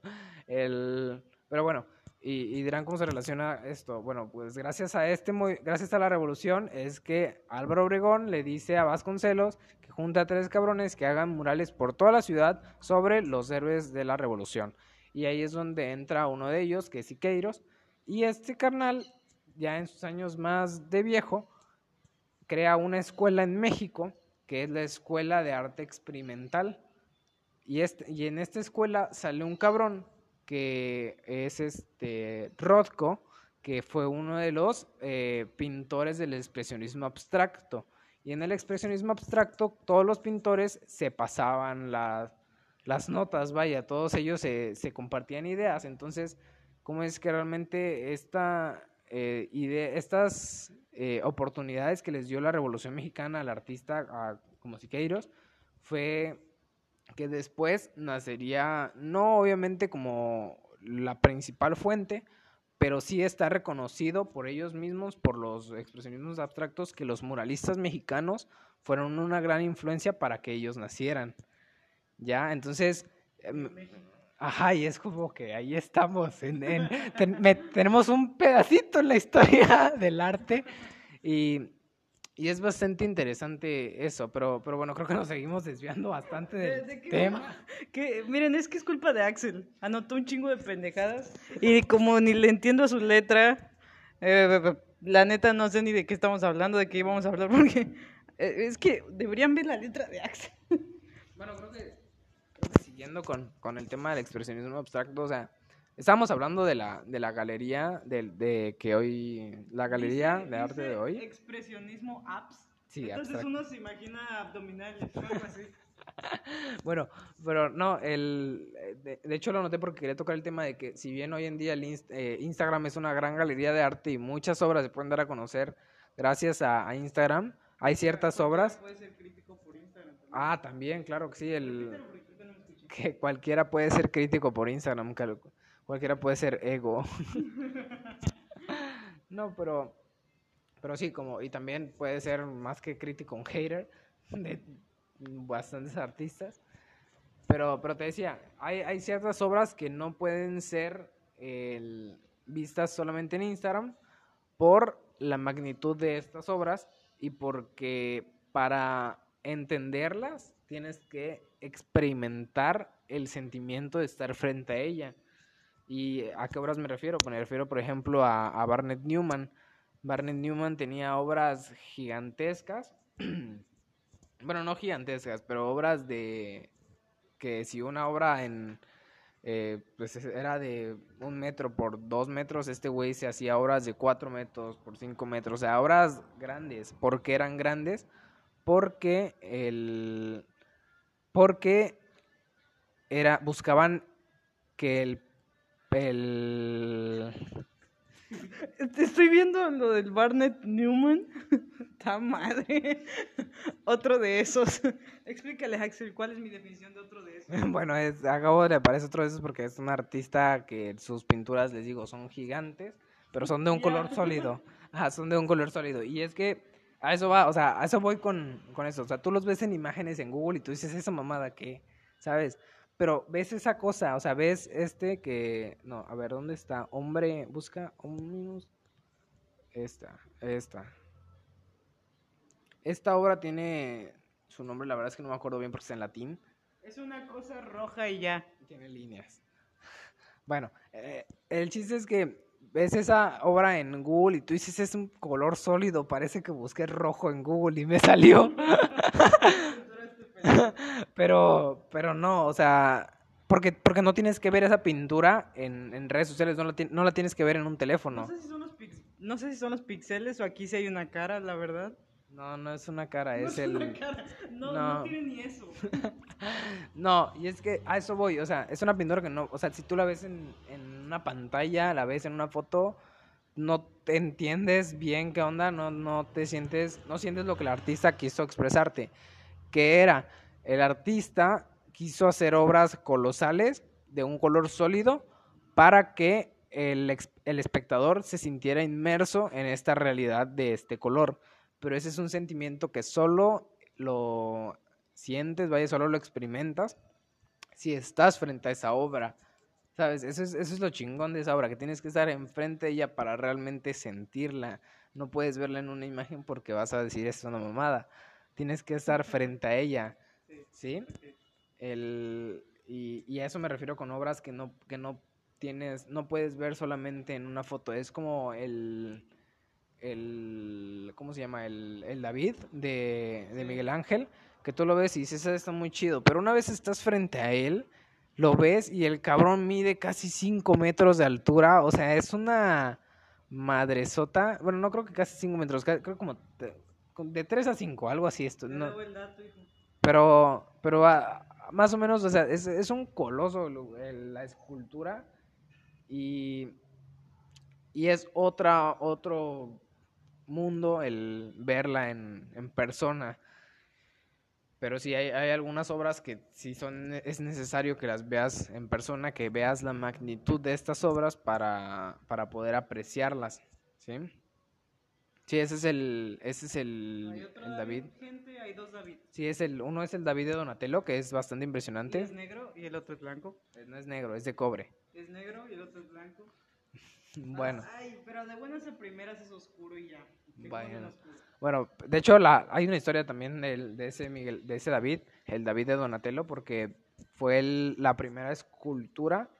Speaker 2: El, pero bueno, y, y dirán cómo se relaciona esto. Bueno, pues gracias a este gracias a la revolución es que Álvaro Obregón le dice a Vasconcelos que junta a tres cabrones que hagan murales por toda la ciudad sobre los héroes de la revolución. Y ahí es donde entra uno de ellos, que es Siqueiros, y este carnal, ya en sus años más de viejo, crea una escuela en México, que es la Escuela de Arte Experimental. Y, este, y en esta escuela sale un cabrón que es este Rothko, que fue uno de los eh, pintores del expresionismo abstracto. Y en el expresionismo abstracto todos los pintores se pasaban las, notas, vaya, todos ellos se, se compartían ideas. Entonces, ¿cómo es que realmente esta, eh, idea, estas eh, oportunidades que les dio la Revolución Mexicana al artista como Siqueiros fue que después nacería, no obviamente como la principal fuente, pero sí está reconocido por ellos mismos, por los expresionismos abstractos, que los muralistas mexicanos fueron una gran influencia para que ellos nacieran. ¿Ya? Entonces, em, ajá, y es como que ahí estamos, en, en- ten- me- tenemos un pedacito en la historia del arte y, y es bastante interesante eso, pero, pero bueno, creo que nos seguimos desviando bastante
Speaker 1: ¿De-
Speaker 2: del
Speaker 1: de qué
Speaker 2: tema.
Speaker 1: Que, miren, es que es culpa de Axel. Anotó un chingo de pendejadas. Y como ni le entiendo a su letra, eh, la neta no sé ni de qué estamos hablando, de qué íbamos a hablar, porque eh, es que deberían ver la letra de Axel.
Speaker 2: Bueno, creo que, creo que siguiendo con, con el tema del expresionismo abstracto, o sea, estábamos hablando de la, de la galería, del- de, que hoy, la galería
Speaker 1: Dice-
Speaker 2: de arte de hoy.
Speaker 1: Expresionismo apps.
Speaker 2: Sí,
Speaker 1: Entonces uno se imagina abdominales algo así.
Speaker 2: Bueno, pero no, el, eh, de, de hecho lo noté porque quería tocar el tema de que si bien hoy en día el inst- eh, Instagram es una gran galería de arte y muchas obras se pueden dar a conocer gracias a, a Instagram, hay ciertas obras.
Speaker 1: Puede ser crítico por Instagram. también.
Speaker 2: Ah, también, claro que sí, el,
Speaker 1: que
Speaker 2: cualquiera puede ser crítico por Instagram, cualquiera puede ser ego. no, pero, pero sí, como, y también puede ser más que crítico un hater. De- bastantes artistas. Pero, pero te decía, hay, ciertas obras que no pueden ser vistas solamente en Instagram por la magnitud de estas obras y porque para entenderlas tienes que experimentar el sentimiento de estar frente a ella. ¿Y a qué obras me refiero? Pues me refiero, por ejemplo, a, Barnett Newman. Barnett Newman tenía obras gigantescas. bueno, no gigantescas, pero obras de... que si una obra en... eh, pues es- era de un metro por dos metros, este güey se hacía obras de cuatro metros por cinco metros, o sea, obras grandes. ¿Por qué eran grandes? Porque el... porque era, buscaban que el, el
Speaker 1: Estoy viendo lo del Barnett Newman. ¡Ta madre! Otro de esos. Explícale, Axel, ¿cuál es mi definición de otro de esos?
Speaker 2: Bueno, es, acabo de aparecer otro de esos porque es un artista que sus pinturas, les digo, son gigantes, pero son de un color sólido. Ajá, son de un color sólido. Y es que a eso va, o sea, a eso voy con, con eso. O sea, tú los ves en imágenes en Google y tú dices, esa mamada que, ¿sabes? Pero ves esa cosa, o sea, ves este que, no, a ver, ¿dónde está? Hombre, busca, Omnibus. Esta, esta. Esta obra tiene su nombre, la verdad es que no me acuerdo bien porque está en latín.
Speaker 1: Es una cosa roja y ya.
Speaker 2: Tiene líneas. Bueno, eh, el chiste es que ves esa obra en Google y tú dices es un color sólido, parece que busqué rojo en Google y me salió. pero, pero no, o sea, porque, porque no tienes que ver esa pintura en, en redes sociales, no la, no la tienes que ver en un teléfono.
Speaker 1: No sé, si son los pix- no sé si son los pixeles o aquí sí hay una cara, la verdad.
Speaker 2: No, no es una cara,
Speaker 1: No
Speaker 2: es
Speaker 1: una
Speaker 2: el...
Speaker 1: cara. No, no,
Speaker 2: no.
Speaker 1: tiene ni eso.
Speaker 2: No, y es que a eso voy, o sea, es una pintura que no, o sea, si tú la ves en, en una pantalla, la ves en una foto, no te entiendes bien qué onda, no, no te sientes, no sientes lo que el artista quiso expresarte. Que era, el artista quiso hacer obras colosales de un color sólido para que el, el espectador se sintiera inmerso en esta realidad de este color. Pero ese es un sentimiento que solo lo sientes, vaya, solo lo experimentas si estás frente a esa obra. ¿Sabes? Eso es, eso es lo chingón de esa obra, que tienes que estar enfrente de ella para realmente sentirla. No puedes verla en una imagen porque vas a decir es una mamada. Tienes que estar frente a ella. ¿Sí? El, y, y a eso me refiero con obras que no, que no tienes, no puedes ver solamente en una foto. Es como el, el ¿cómo se llama? El, el David de, de. Miguel Ángel, que tú lo ves y dices, "Ese está muy chido, pero una vez estás frente a él, lo ves y el cabrón mide casi 5 metros de altura, o sea, es una madresota, bueno, no creo que casi 5 metros, creo como de, de 3 a 5, algo así esto, no,
Speaker 1: dato, hijo.
Speaker 2: pero, pero más o menos, o sea, es, es un coloso la escultura y, y es otra, otro mundo el verla en, en persona. Pero sí, hay, hay algunas obras que sí son, es necesario que las veas en persona, que veas la magnitud de estas obras para, para poder apreciarlas, ¿sí? Sí, ese es el, ese es
Speaker 1: Hay
Speaker 2: el,
Speaker 1: otro
Speaker 2: el David.
Speaker 1: Gente, hay dos David.
Speaker 2: Sí, es el, uno es el David de Donatello, que es bastante impresionante.
Speaker 1: es negro y el otro es blanco.
Speaker 2: Eh, No es negro, es de cobre.
Speaker 1: Es negro y el otro es blanco.
Speaker 2: Bueno,
Speaker 1: Ay, pero de buenas a primeras es oscuro y ya.
Speaker 2: Bueno. bueno, de hecho la, hay una historia también del- de ese Miguel, de ese David, el David de Donatello, porque fue el- la primera escultura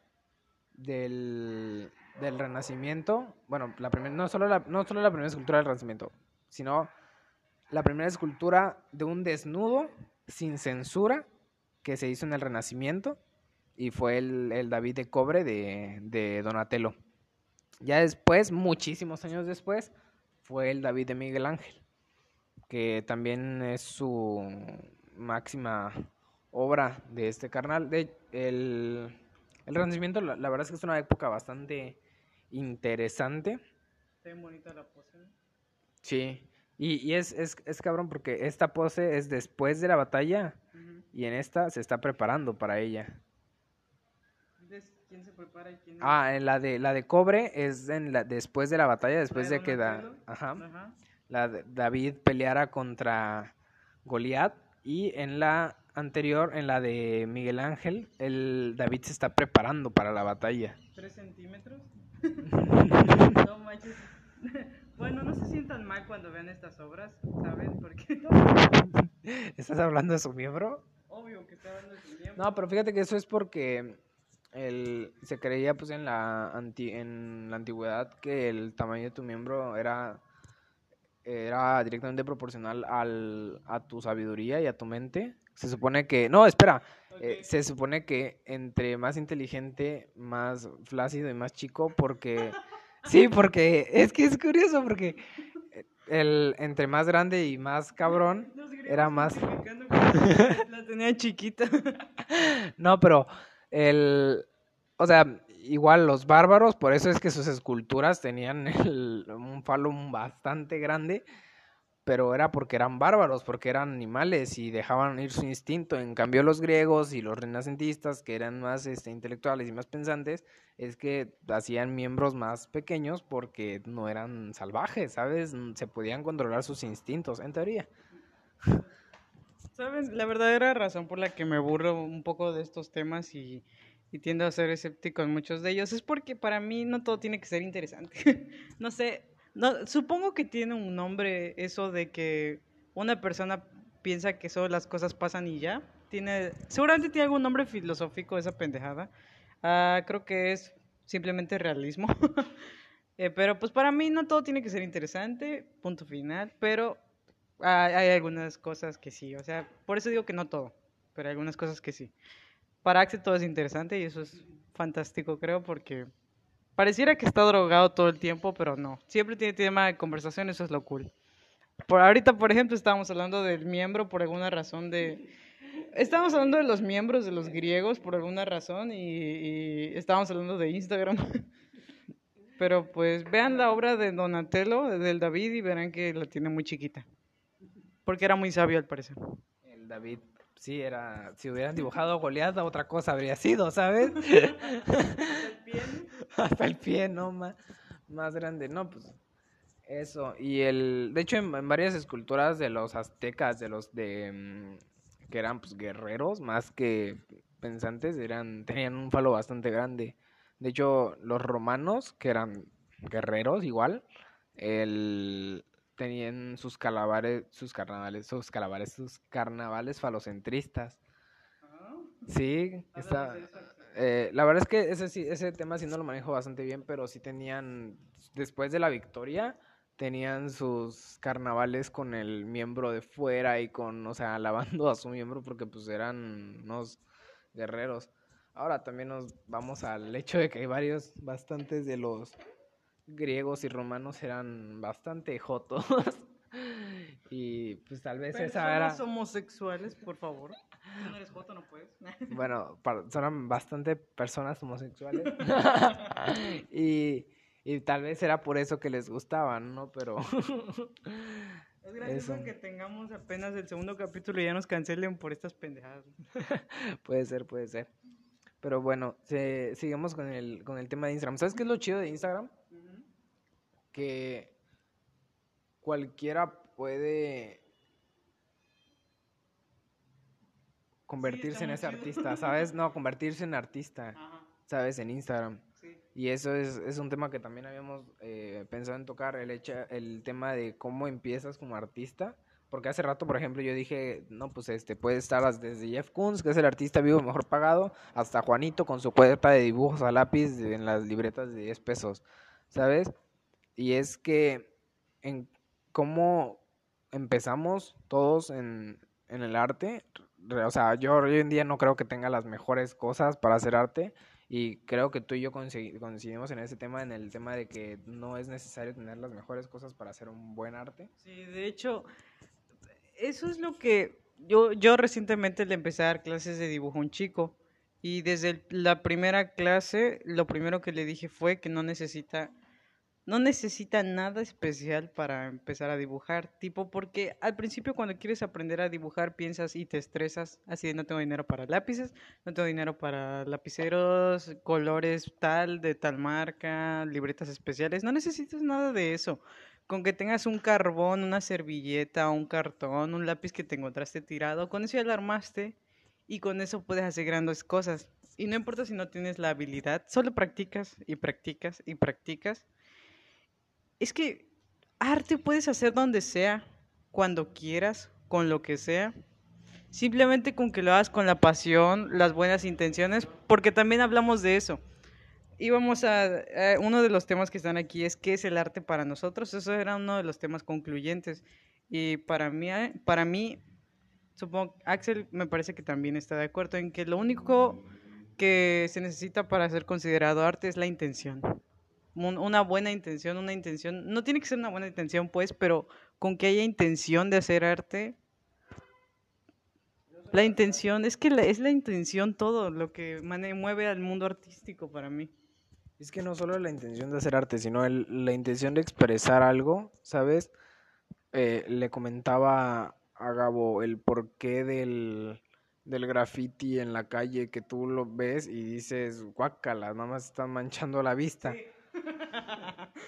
Speaker 2: del, del Renacimiento. Bueno, la primera, no solo la, no solo la primera escultura del Renacimiento, sino la primera escultura de un desnudo sin censura que se hizo en el Renacimiento y fue el, el David de cobre de, de Donatello. Ya después, muchísimos años después, fue el David de Miguel Ángel, que también es su máxima obra de este carnal. De, el, el Renacimiento, la verdad es que es una época bastante interesante.
Speaker 1: Está bien bonita la pose.
Speaker 2: Sí. Y, y es, es, es cabrón porque esta pose es después de la batalla y en esta se está preparando para ella.
Speaker 1: ¿quién se prepara y quién no?
Speaker 2: Ah, en la de la de cobre es en la, después de la batalla, después
Speaker 1: de
Speaker 2: que da, ajá,
Speaker 1: Ajá.
Speaker 2: la de- David peleara contra Goliat Y en la anterior, en la de Miguel Ángel, el David se está preparando para la batalla.
Speaker 1: ¿Tres centímetros? no manches. Bueno, no se sientan mal cuando vean estas obras, ¿saben? Porque
Speaker 2: ¿Estás hablando de su miembro?
Speaker 1: obvio que está hablando de su miembro.
Speaker 2: No, pero fíjate que eso es porque el, se creía pues en la, anti- en la antigüedad que el tamaño de tu miembro era, era directamente proporcional al, a tu sabiduría y a tu mente. Se supone que... No, espera. eh, se supone que entre más inteligente, más flácido y más chico, porque... Sí, porque es que es curioso, porque el, entre más grande y más cabrón, era más-
Speaker 1: La tenía chiquita.
Speaker 2: No, pero el, o sea, igual los bárbaros, por eso es que sus esculturas tenían el- un falo bastante grande, pero era porque eran bárbaros, porque eran animales y dejaban ir su instinto. En cambio, los griegos y los renacentistas, que eran más este, intelectuales y más pensantes, es que hacían miembros más pequeños porque no eran salvajes, ¿sabes? Se podían controlar sus instintos, en teoría.
Speaker 1: ¿Saben? La verdadera razón por la que me burro un poco de estos temas y tiendo a ser escéptico en muchos de ellos es porque para mí no todo tiene que ser interesante. no sé, no, supongo que tiene un nombre eso de que una persona piensa que solo las cosas pasan y ya. Tiene, seguramente tiene algún nombre filosófico esa pendejada. Ah, creo que es simplemente realismo. Eh, pero pues para mí no todo tiene que ser interesante, punto final, pero hay, hay algunas cosas que sí, o sea, por eso digo que no todo, pero hay algunas cosas que sí. Para Axel todo es interesante y eso es fantástico, creo, porque pareciera que está drogado todo el tiempo, pero no. Siempre tiene tema de conversación, eso es lo cool. Por ahorita, por ejemplo, estábamos hablando del miembro por alguna razón de... Estábamos hablando de los miembros de los griegos por alguna razón y, y estábamos hablando de Instagram. Pero pues vean la obra de Donatello, del David, y verán que la tiene muy chiquita. Porque era muy sabio al parecer.
Speaker 2: El David, sí, era. Si hubieran dibujado a Goliat, otra cosa habría sido, ¿sabes? Hasta el pie, no, más, más grande. No, pues. Eso. Y el. De hecho, en, en varias esculturas de los aztecas, de los de. mm, que eran pues guerreros, más que pensantes, eran. tenían un falo bastante grande. De hecho, los romanos, que eran guerreros igual, el tenían sus calavares, sus carnavales, sus calavares, sus carnavales falocentristas. Sí, está, eh, la verdad es que ese sí, ese tema sí no lo manejo bastante bien, pero sí tenían, después de la victoria, tenían sus carnavales con el miembro de fuera y con, o sea, alabando a su miembro porque pues eran unos guerreros. Ahora también nos vamos al hecho de que hay varios, bastantes de los griegos y romanos eran bastante jotos. y pues tal vez esa era...
Speaker 1: Homosexuales, por favor. No eres joto, no puedes.
Speaker 2: Bueno, son bastante personas homosexuales. y, y tal vez era por eso que les gustaban, ¿no? Pero
Speaker 1: Es gracioso
Speaker 2: Eso.
Speaker 1: que tengamos apenas el segundo capítulo y ya nos cancelen por estas pendejadas.
Speaker 2: puede ser, puede ser. Pero bueno, se, sigamos con el, con el tema de Instagram. ¿Sabes qué es lo chido de Instagram? Que cualquiera puede convertirse en ese
Speaker 1: chido.
Speaker 2: artista, ¿sabes? No, convertirse en artista,
Speaker 1: Ajá,
Speaker 2: ¿sabes? En Instagram.
Speaker 1: sí.
Speaker 2: Y eso es, es un tema que también habíamos eh, pensado en tocar, el, hecho, el tema de cómo empiezas como artista. Porque hace rato, por ejemplo, yo dije, no, pues este, puede estar desde Jeff Koons, que es el artista vivo mejor pagado, hasta Juanito con su cuenta de dibujos a lápiz en las libretas de 10 pesos, ¿sabes? Y es que en cómo empezamos todos en, en el arte, o sea, yo hoy en día no creo que tenga las mejores cosas para hacer arte, y creo que tú y yo coincidi- coincidimos en ese tema, en el tema de que no es necesario tener las mejores cosas para hacer un buen arte.
Speaker 1: Sí, de hecho, eso es lo que yo, yo recientemente le empecé a dar clases de dibujo a un chico y desde la primera clase lo primero que le dije fue que no necesita no necesita nada especial para empezar a dibujar, tipo porque al principio cuando quieres aprender a dibujar piensas y te estresas, así de no tengo dinero para lápices, no tengo dinero para lapiceros, colores tal, de tal marca, libretas especiales, no necesitas nada de eso. con que tengas un carbón, una servilleta, un cartón, un lápiz que te encontraste tirado, con eso ya lo armaste y con eso puedes hacer grandes cosas. Y no importa si no tienes la habilidad, solo practicas y practicas y practicas. Es que arte puedes hacer donde sea, cuando quieras, con lo que sea. Simplemente con que lo hagas con la pasión, las buenas intenciones, porque también hablamos de eso. Y vamos a, eh, uno de los temas que están aquí es qué es el arte para nosotros. Eso era uno de los temas concluyentes. Y para mí, eh, para mí, supongo, Axel me parece que también está de acuerdo en que lo único que se necesita para ser considerado arte es la intención. Un- Una buena intención, una intención, no tiene que ser una buena intención, pues, pero con que haya intención de hacer arte. La intención, es que la- es la intención todo lo que mueve al mundo artístico para mí.
Speaker 2: Es que no solo la intención de hacer arte, sino el- la intención de expresar algo, ¿sabes? Eh, le comentaba a Gabo el porqué del, del graffiti en la calle que tú lo ves y dices, guácala, nada más están manchando la vista.
Speaker 1: Sí.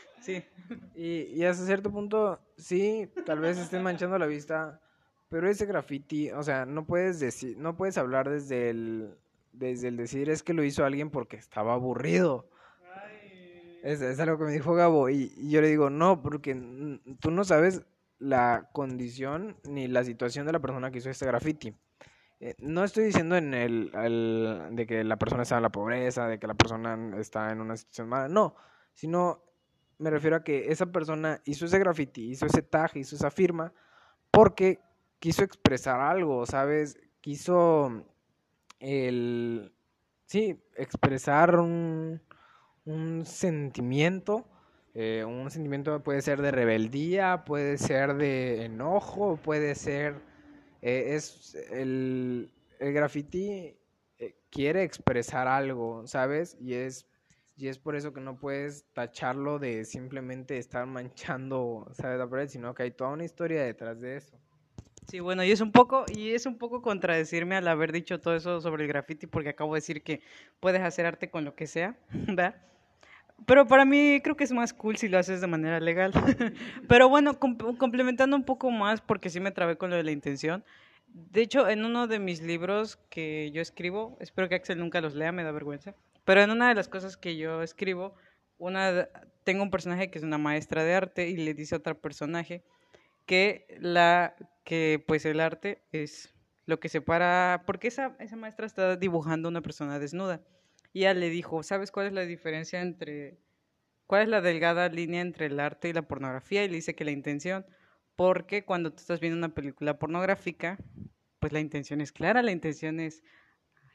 Speaker 2: Y, y hasta cierto punto, sí, tal vez estén manchando la vista, pero ese graffiti, o sea, no puedes decir, no puedes hablar desde el, desde el decir es que lo hizo alguien porque estaba aburrido. Es, es algo que me dijo Gabo y, y yo le digo, no, porque tú no sabes la condición ni la situación de la persona que hizo este graffiti. Eh, no estoy diciendo en el, el- de que la persona está en la pobreza, de que la persona está en una situación mala, no, sino me refiero a que esa persona hizo ese graffiti, hizo ese tag, hizo esa firma, porque quiso expresar algo, ¿sabes? Quiso el, sí, expresar un, un sentimiento, eh, un sentimiento puede ser de rebeldía, puede ser de enojo, puede ser, eh, es el, el graffiti eh, quiere expresar algo, ¿sabes? Y es, y es por eso que no puedes tacharlo de simplemente estar manchando, ¿sabes? La pared, sino que hay toda una historia detrás de eso.
Speaker 1: Sí, bueno, y es un poco, y es un poco contradecirme al haber dicho todo eso sobre el graffiti, porque acabo de decir que puedes hacer arte con lo que sea, ¿verdad? Pero para mí creo que es más cool si lo haces de manera legal. Pero bueno, com- complementando un poco más, porque sí me trabé con lo de la intención. De hecho, en uno de mis libros que yo escribo, espero que Axel nunca los lea, me da vergüenza. Pero en una de las cosas que yo escribo, una, tengo un personaje que es una maestra de arte y le dice a otro personaje que la que pues el arte es lo que separa porque esa, esa maestra está dibujando una persona desnuda. Y ella le dijo sabes cuál es la diferencia entre cuál es la delgada línea entre el arte y la pornografía y le dice que la intención porque cuando tú estás viendo una película pornográfica pues la intención es clara la intención es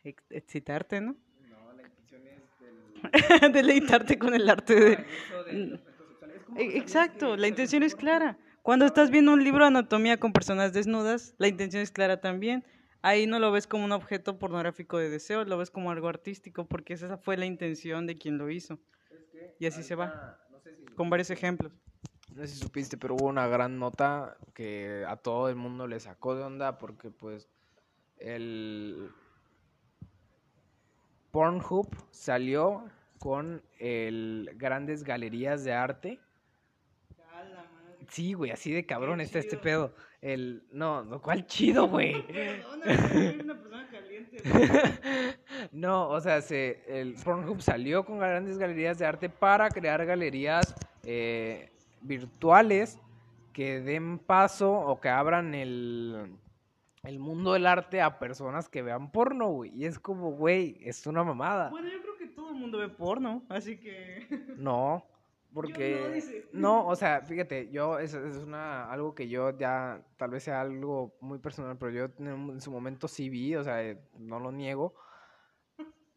Speaker 1: ex- excitarte no deleitarte con el arte de E- Exacto, la intención es clara. Cuando estás viendo un libro de anatomía con personas desnudas, la intención es clara también. Ahí no lo ves como un objeto pornográfico de deseo, lo ves como algo artístico, porque esa fue la intención de quien lo hizo. Y así se va, con varios ejemplos.
Speaker 2: No sé si supiste, pero hubo una gran nota que a todo el mundo le sacó de onda porque pues el Pornhub salió con el grandes galerías de arte. Sí, güey, así de cabrón está este pedo. El no, no, ¿cuál chido, güey? No, o sea, se, el Pornhub salió con grandes galerías de arte para crear galerías eh, virtuales que den paso o que abran el, el mundo del arte a personas que vean porno, güey. Y es como, güey, es una mamada.
Speaker 1: Bueno, yo creo que todo el mundo ve porno, así que...
Speaker 2: No, porque
Speaker 1: no,
Speaker 2: no, o sea, fíjate, yo es, es una algo que yo ya tal vez sea algo muy personal, pero yo en, su momento sí vi, o sea, eh, no lo niego,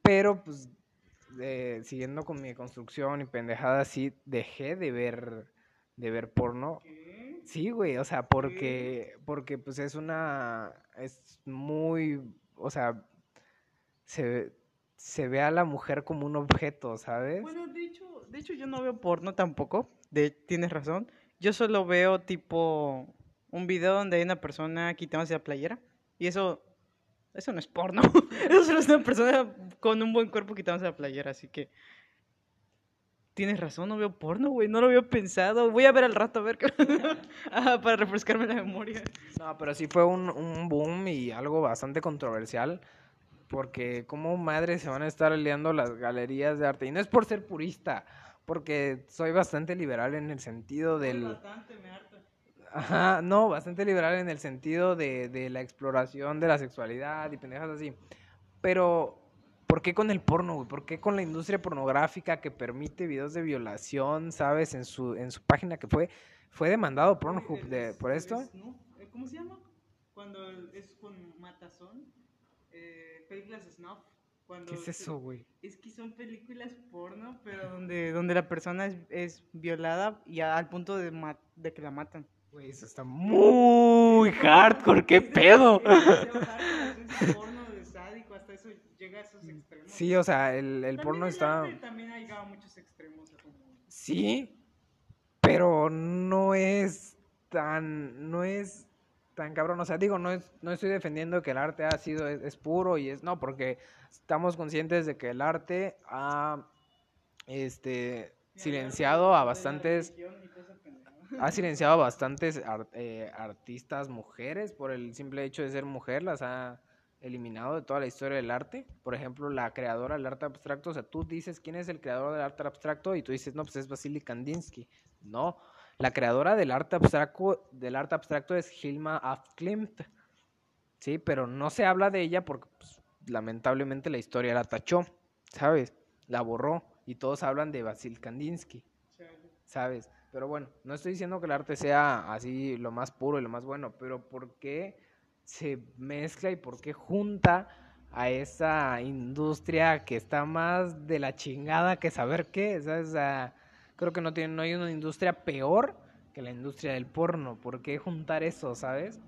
Speaker 2: pero pues eh, siguiendo con mi construcción y pendejada sí dejé de ver de ver porno. Sí, güey, o sea, porque porque pues es una es muy, o sea, se se ve a la mujer como un objeto, ¿sabes?
Speaker 1: Bueno, de hecho, de hecho yo no veo porno tampoco, de, tienes razón. Yo solo veo tipo un video donde hay una persona quitándose la playera y eso eso no es porno. eso solo es una persona con un buen cuerpo quitándose la playera, así que Tienes razón, no veo porno, güey. No lo había pensado. Voy a ver al rato, a ver. qué- Ajá, para refrescarme la memoria.
Speaker 2: No, pero sí fue un, un boom y algo bastante controversial. Porque como madre se van a estar liando las galerías de arte. Y no es por ser purista, porque soy bastante liberal en el sentido del...
Speaker 1: Bastante, me harta.
Speaker 2: Ajá, no, bastante liberal en el sentido de, de la exploración de la sexualidad y pendejas así. Pero, ¿por qué con el porno, güey? ¿Por qué con la industria pornográfica que permite videos de violación, sabes, en su, en su página que fue, fue demandado Pornhub de, por esto?
Speaker 1: eh, ¿Cómo se llama? Cuando es con matazón. Eh, películas snuff. Cuando
Speaker 2: ¿Qué es eso, güey?
Speaker 1: Es que son películas porno, pero donde, donde la persona es, es violada y a- al punto de, ma- de que la matan.
Speaker 2: Güey, eso está muy hardcore, qué pedo.
Speaker 1: Es demasiado hardcore, es porno de sádico, hasta eso llega a esos extremos.
Speaker 2: Sí, o sea, el, el porno
Speaker 1: el
Speaker 2: está...
Speaker 1: arte También ha llegado a muchos extremos. como-
Speaker 2: Sí, pero no es tan, no es tan cabrón. O sea, digo, no, es, no estoy defendiendo que el arte ha sido, es, es puro y es, no, porque estamos conscientes de que el arte ha, este, silenciado a bastantes, ha silenciado a bastantes eh, artistas mujeres por el simple hecho de ser mujer, las ha eliminado de toda la historia del arte. Por ejemplo, la creadora del arte abstracto, o sea, tú dices quién es el creador del arte abstracto y tú dices, no, pues es Vasily Kandinsky. No, la creadora del arte abstracto, del arte abstracto es Hilma af Klimt. Sí, pero no se habla de ella porque pues, lamentablemente la historia la tachó, ¿sabes? La borró y todos hablan de Vasil Kandinsky. ¿sabes? Pero bueno, no estoy diciendo que el arte sea así lo más puro y lo más bueno, pero ¿por qué se mezcla y por qué junta a esa industria que está más de la chingada que saber qué? ¿sabes? O sea, creo que no, tiene, no hay una industria peor que la industria del porno. ¿Por qué juntar eso, sabes?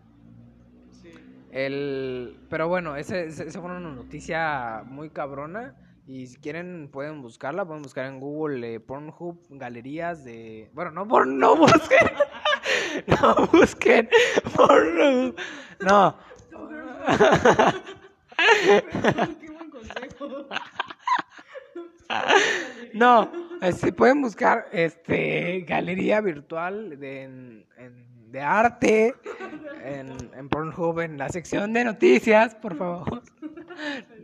Speaker 1: Sí.
Speaker 2: El, pero bueno, esa fue una noticia muy cabrona. Y si quieren, pueden buscarla. Pueden buscar en Google eh, Pornhub, galerías de. Bueno, no, por, no busquen. no busquen Pornhub. No.
Speaker 1: Qué buen consejo.
Speaker 2: No, este, pueden buscar este galería virtual de, en- en- de arte en, en Pornhub en la sección de noticias, por favor.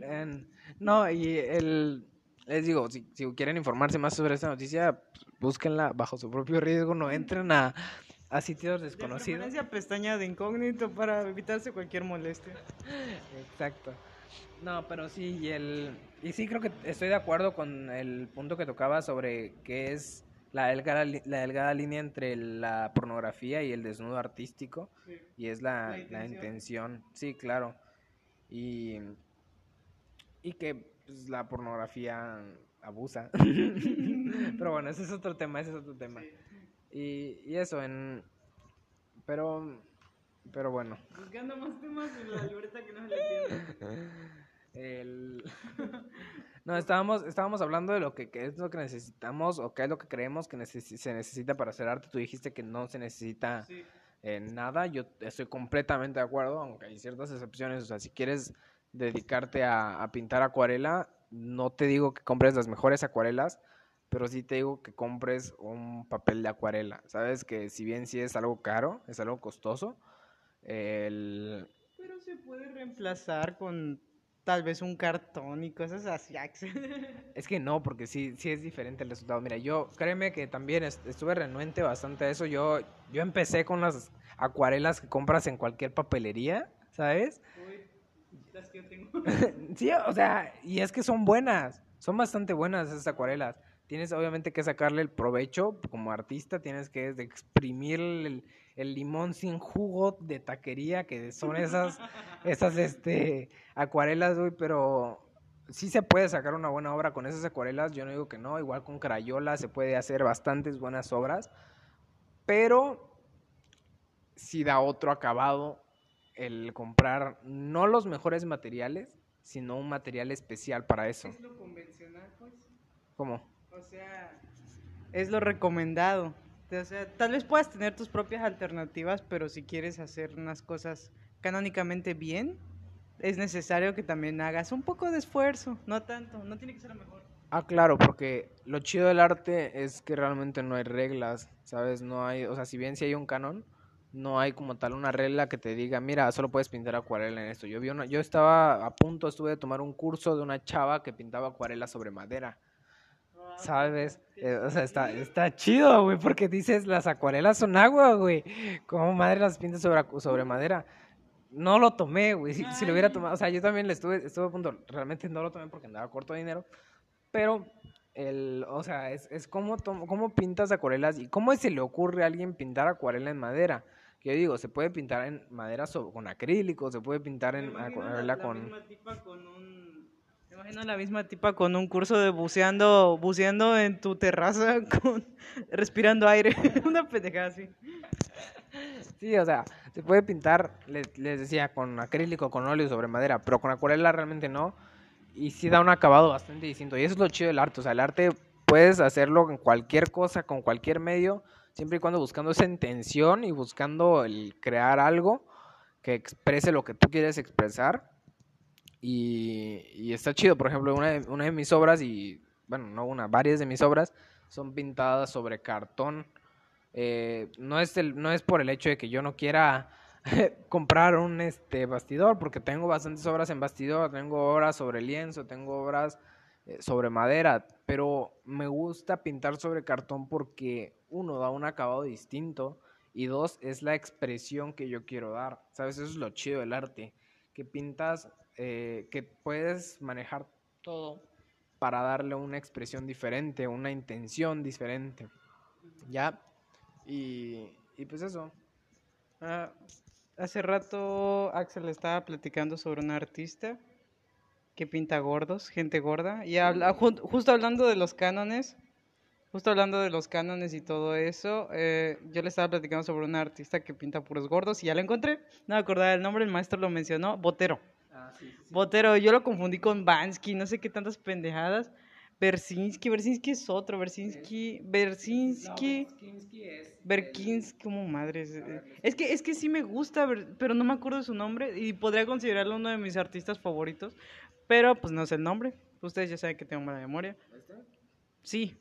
Speaker 2: En- no, y el les digo, si, si quieren informarse más sobre esta noticia, pues, búsquenla bajo su propio riesgo, no entren a, a sitios
Speaker 1: De
Speaker 2: desconocidos.
Speaker 1: preferencia pestaña de incógnito para evitarse cualquier molestia.
Speaker 2: Exacto. No, pero sí, y el y sí creo que estoy de acuerdo con el punto que tocaba sobre qué es la delgada, la delgada línea entre la pornografía y el desnudo artístico
Speaker 1: Sí.
Speaker 2: y es la,
Speaker 1: La
Speaker 2: la
Speaker 1: intención.
Speaker 2: intención. Sí, claro. Y, y que pues, la pornografía abusa. pero bueno, ese es otro tema, ese es otro tema. Y, y eso, en pero pero bueno.
Speaker 1: Buscando más temas en la libreta que no se le.
Speaker 2: El... No, estábamos, estábamos hablando de lo que, qué es lo que necesitamos o qué es lo que creemos que necesi- se necesita para hacer arte. Tú dijiste que no se necesita
Speaker 1: Sí.
Speaker 2: eh, nada. Yo estoy completamente de acuerdo, aunque hay ciertas excepciones. O sea, si quieres dedicarte a, a pintar acuarela, no te digo que compres las mejores acuarelas, pero sí te digo que compres un papel de acuarela. Sabes que si bien sí es algo caro, es algo costoso, el,
Speaker 1: Pero se puede reemplazar con tal vez un cartón y cosas así.
Speaker 2: Es que no, porque sí, sí es diferente el resultado. Mira, yo créeme que también est- estuve renuente bastante a eso. Yo, yo empecé con las acuarelas que compras en cualquier papelería, ¿sabes?
Speaker 1: Uy, las que yo tengo.
Speaker 2: sí, o sea, y es que son buenas, son bastante buenas esas acuarelas. Tienes obviamente que sacarle el provecho como artista, tienes que exprimir el, el limón sin jugo de taquería, que son esas, esas este, acuarelas, güey, pero sí se puede sacar una buena obra con esas acuarelas, yo no digo que no, igual con Crayola se puede hacer bastantes buenas obras, pero sí da otro acabado el comprar no los mejores materiales, sino un material especial para eso.
Speaker 1: Es lo convencional, pues.
Speaker 2: ¿Cómo?
Speaker 1: O sea, es lo recomendado. O sea, tal vez puedas tener tus propias alternativas, pero si quieres hacer unas cosas canónicamente bien, es necesario que también hagas un poco de esfuerzo. No tanto, no tiene que ser lo mejor.
Speaker 2: Ah, claro, porque lo chido del arte es que realmente no hay reglas, ¿sabes? No hay, o sea, si bien sí hay un canon, no hay como tal una regla que te diga, mira, solo puedes pintar acuarela en esto. Yo vi una, yo estaba a punto, estuve de tomar un curso de una chava que pintaba acuarela sobre madera. ¿Sabes? Eh, o sea, está, está chido, güey, porque dices, las acuarelas son agua, güey. ¿Cómo madre las pintas sobre, sobre madera? No lo tomé, güey. Si, si lo hubiera tomado, o sea, yo también le estuve, estuve a punto. Realmente no lo tomé porque andaba corto de dinero. Pero, el, o sea, es, es cómo, cómo pintas acuarelas y cómo se le ocurre a alguien pintar acuarela en madera. Que yo digo, se puede pintar en madera so- con acrílico, se puede pintar en acuarela con...
Speaker 1: imagino la misma tipa con un curso de buceando, buceando en tu terraza, con, respirando aire. Una pendejada así.
Speaker 2: Sí, o sea, se puede pintar, le- les, decía, con acrílico, con óleo sobre madera, pero con acuarela realmente no. Y sí da un acabado bastante distinto. Y eso es lo chido del arte. O sea, el arte puedes hacerlo en cualquier cosa, con cualquier medio, siempre y cuando buscando esa intención y buscando el crear algo que exprese lo que tú quieres expresar. Y, está chido, por ejemplo, una de, una de mis obras, y bueno, no una, varias de mis obras son pintadas sobre cartón. Eh, no, es el, no es por el hecho de que yo no quiera comprar un este bastidor, porque tengo bastantes obras en bastidor, tengo obras sobre lienzo, tengo obras eh, sobre madera, pero me gusta pintar sobre cartón porque uno da un acabado distinto y dos es la expresión que yo quiero dar, ¿sabes? Eso es lo chido del arte, que pintas, eh, que puedes manejar todo para darle una expresión diferente, una intención diferente, ¿ya? Y, y pues eso.
Speaker 1: Ah, hace rato Axel estaba platicando sobre un artista que pinta gordos, gente gorda, y habla, ju- justo hablando de los cánones, justo hablando de los cánones y todo eso, eh, yo le estaba platicando sobre un artista que pinta puros gordos y ya lo encontré, no me acordaba el nombre, el maestro lo mencionó, Botero. Botero, yo lo confundí con Bansky, no sé qué tantas pendejadas. Bersinski, Bersinski es otro, Bersinski, Bersinski, Berkinski, como madres. Es que, es que sí me gusta, pero no me acuerdo de su nombre y podría considerarlo uno de mis artistas favoritos, pero pues no sé el nombre. Ustedes ya saben que tengo mala memoria. Sí.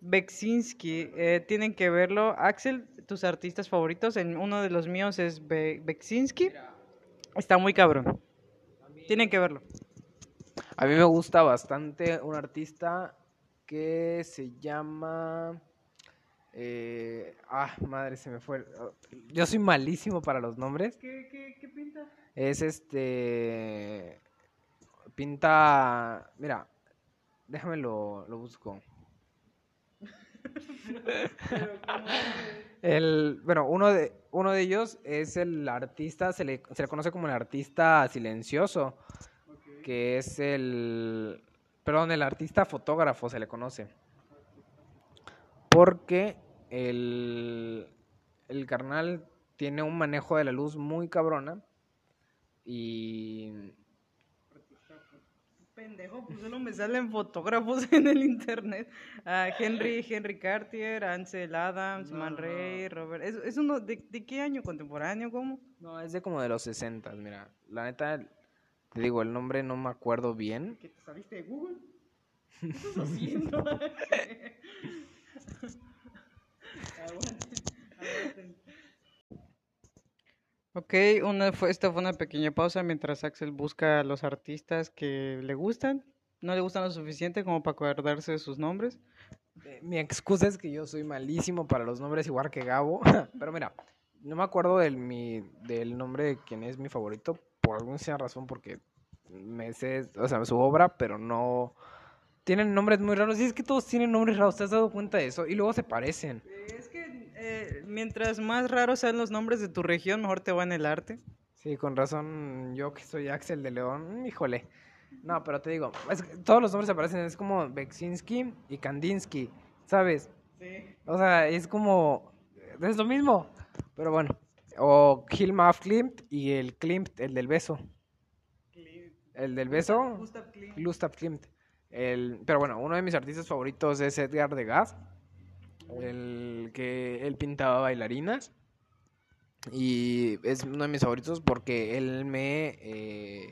Speaker 1: Beksinski, eh, tienen que verlo. Axel, tus artistas favoritos, en uno de los míos es Be Beksinski. Está muy cabrón. Tienen que verlo.
Speaker 2: A mí me gusta bastante un artista que se llama... eh, ah, madre, se me fue. Yo soy malísimo para los nombres.
Speaker 1: ¿Qué, qué, qué pinta?
Speaker 2: Es este... Pinta... Mira, déjame lo, lo busco. El, bueno, uno de, uno de ellos es el artista, se le, se le conoce como el artista silencioso, que es el, perdón, el artista fotógrafo se le conoce. Porque el, el carnal tiene un manejo de la luz muy cabrona y
Speaker 1: Pendejo, pues solo me salen fotógrafos en el internet. Henry, Henry Cartier, Ansel Adams, Man Ray, Robert. ¿Es, es uno de, de qué año contemporáneo? ¿Cómo?
Speaker 2: no, es de como de los 60, mira, la neta, te digo, el nombre no me acuerdo bien.
Speaker 1: ¿Qué te saliste de Google? ¿Qué estás haciendo? Ok, una fue, esta fue una pequeña pausa mientras Axel busca a los artistas que le gustan. No le gustan lo suficiente como para acordarse de sus nombres.
Speaker 2: Eh, Mi excusa es que yo soy malísimo para los nombres igual que Gabo. Pero mira, no me acuerdo del, mi, del nombre de quien es mi favorito por alguna razón porque me sé, o sea, su obra, pero no... Tienen nombres muy raros. Y es que todos tienen nombres raros, ¿te has dado cuenta de eso? Y luego se parecen.
Speaker 1: Que eh, mientras más raros sean los nombres de tu región, mejor te va en el arte.
Speaker 2: Sí, con razón, yo que soy Axel de León, híjole. No, pero te digo, es que todos los nombres se parecen, es como Beksinski y Kandinsky, ¿sabes?
Speaker 1: Sí.
Speaker 2: O sea, es como. Es lo mismo. Pero bueno. O Hilma af Klimt y el Klimt, el del beso. El del beso,
Speaker 1: Gustav Klimt.
Speaker 2: Gustav Klimt. El, pero bueno, uno de mis artistas favoritos es Edgar Degas. El que él pintaba bailarinas. Y es uno de mis favoritos porque él me. eh,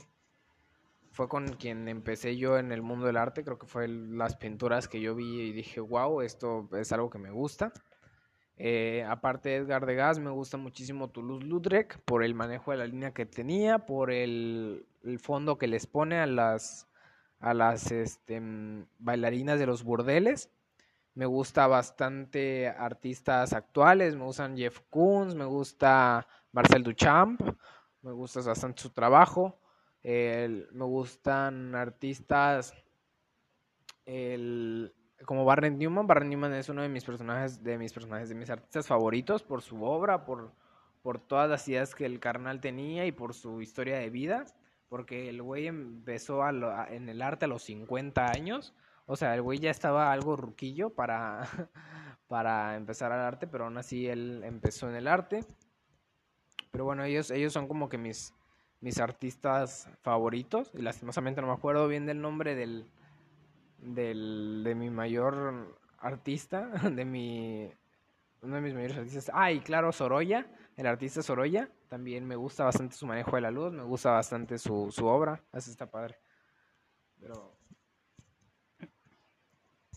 Speaker 2: fue con quien empecé yo en el mundo del arte. Creo que fue las pinturas que yo vi y dije, wow, esto es algo que me gusta. Eh, aparte de Edgar Degas, me gusta muchísimo Toulouse-Lautrec por el manejo de la línea que tenía, por el, el fondo que les pone a las, a las este, mm, bailarinas de los burdeles. Me gusta bastante artistas actuales, me gustan Jeff Koons, me gusta Marcel Duchamp, me gusta bastante su trabajo. me gustan artistas el, como Barnett Newman. Barnett Newman es uno de mis personajes, de mis personajes, de mis artistas favoritos por su obra, por, por todas las ideas que el carnal tenía y por su historia de vida. Porque el güey empezó a lo- en el arte a los 50 años. O sea, el güey ya estaba algo ruquillo para, para empezar al arte, pero aún así él empezó en el arte. Pero bueno, ellos, ellos son como que mis, mis artistas favoritos. Y lastimosamente no me acuerdo bien del nombre del, del, de mi mayor artista, de mi, uno de mis mayores artistas. Ah, y claro, Sorolla, el artista Sorolla, también me gusta bastante su manejo de la luz, me gusta bastante su, su obra, así está padre. Pero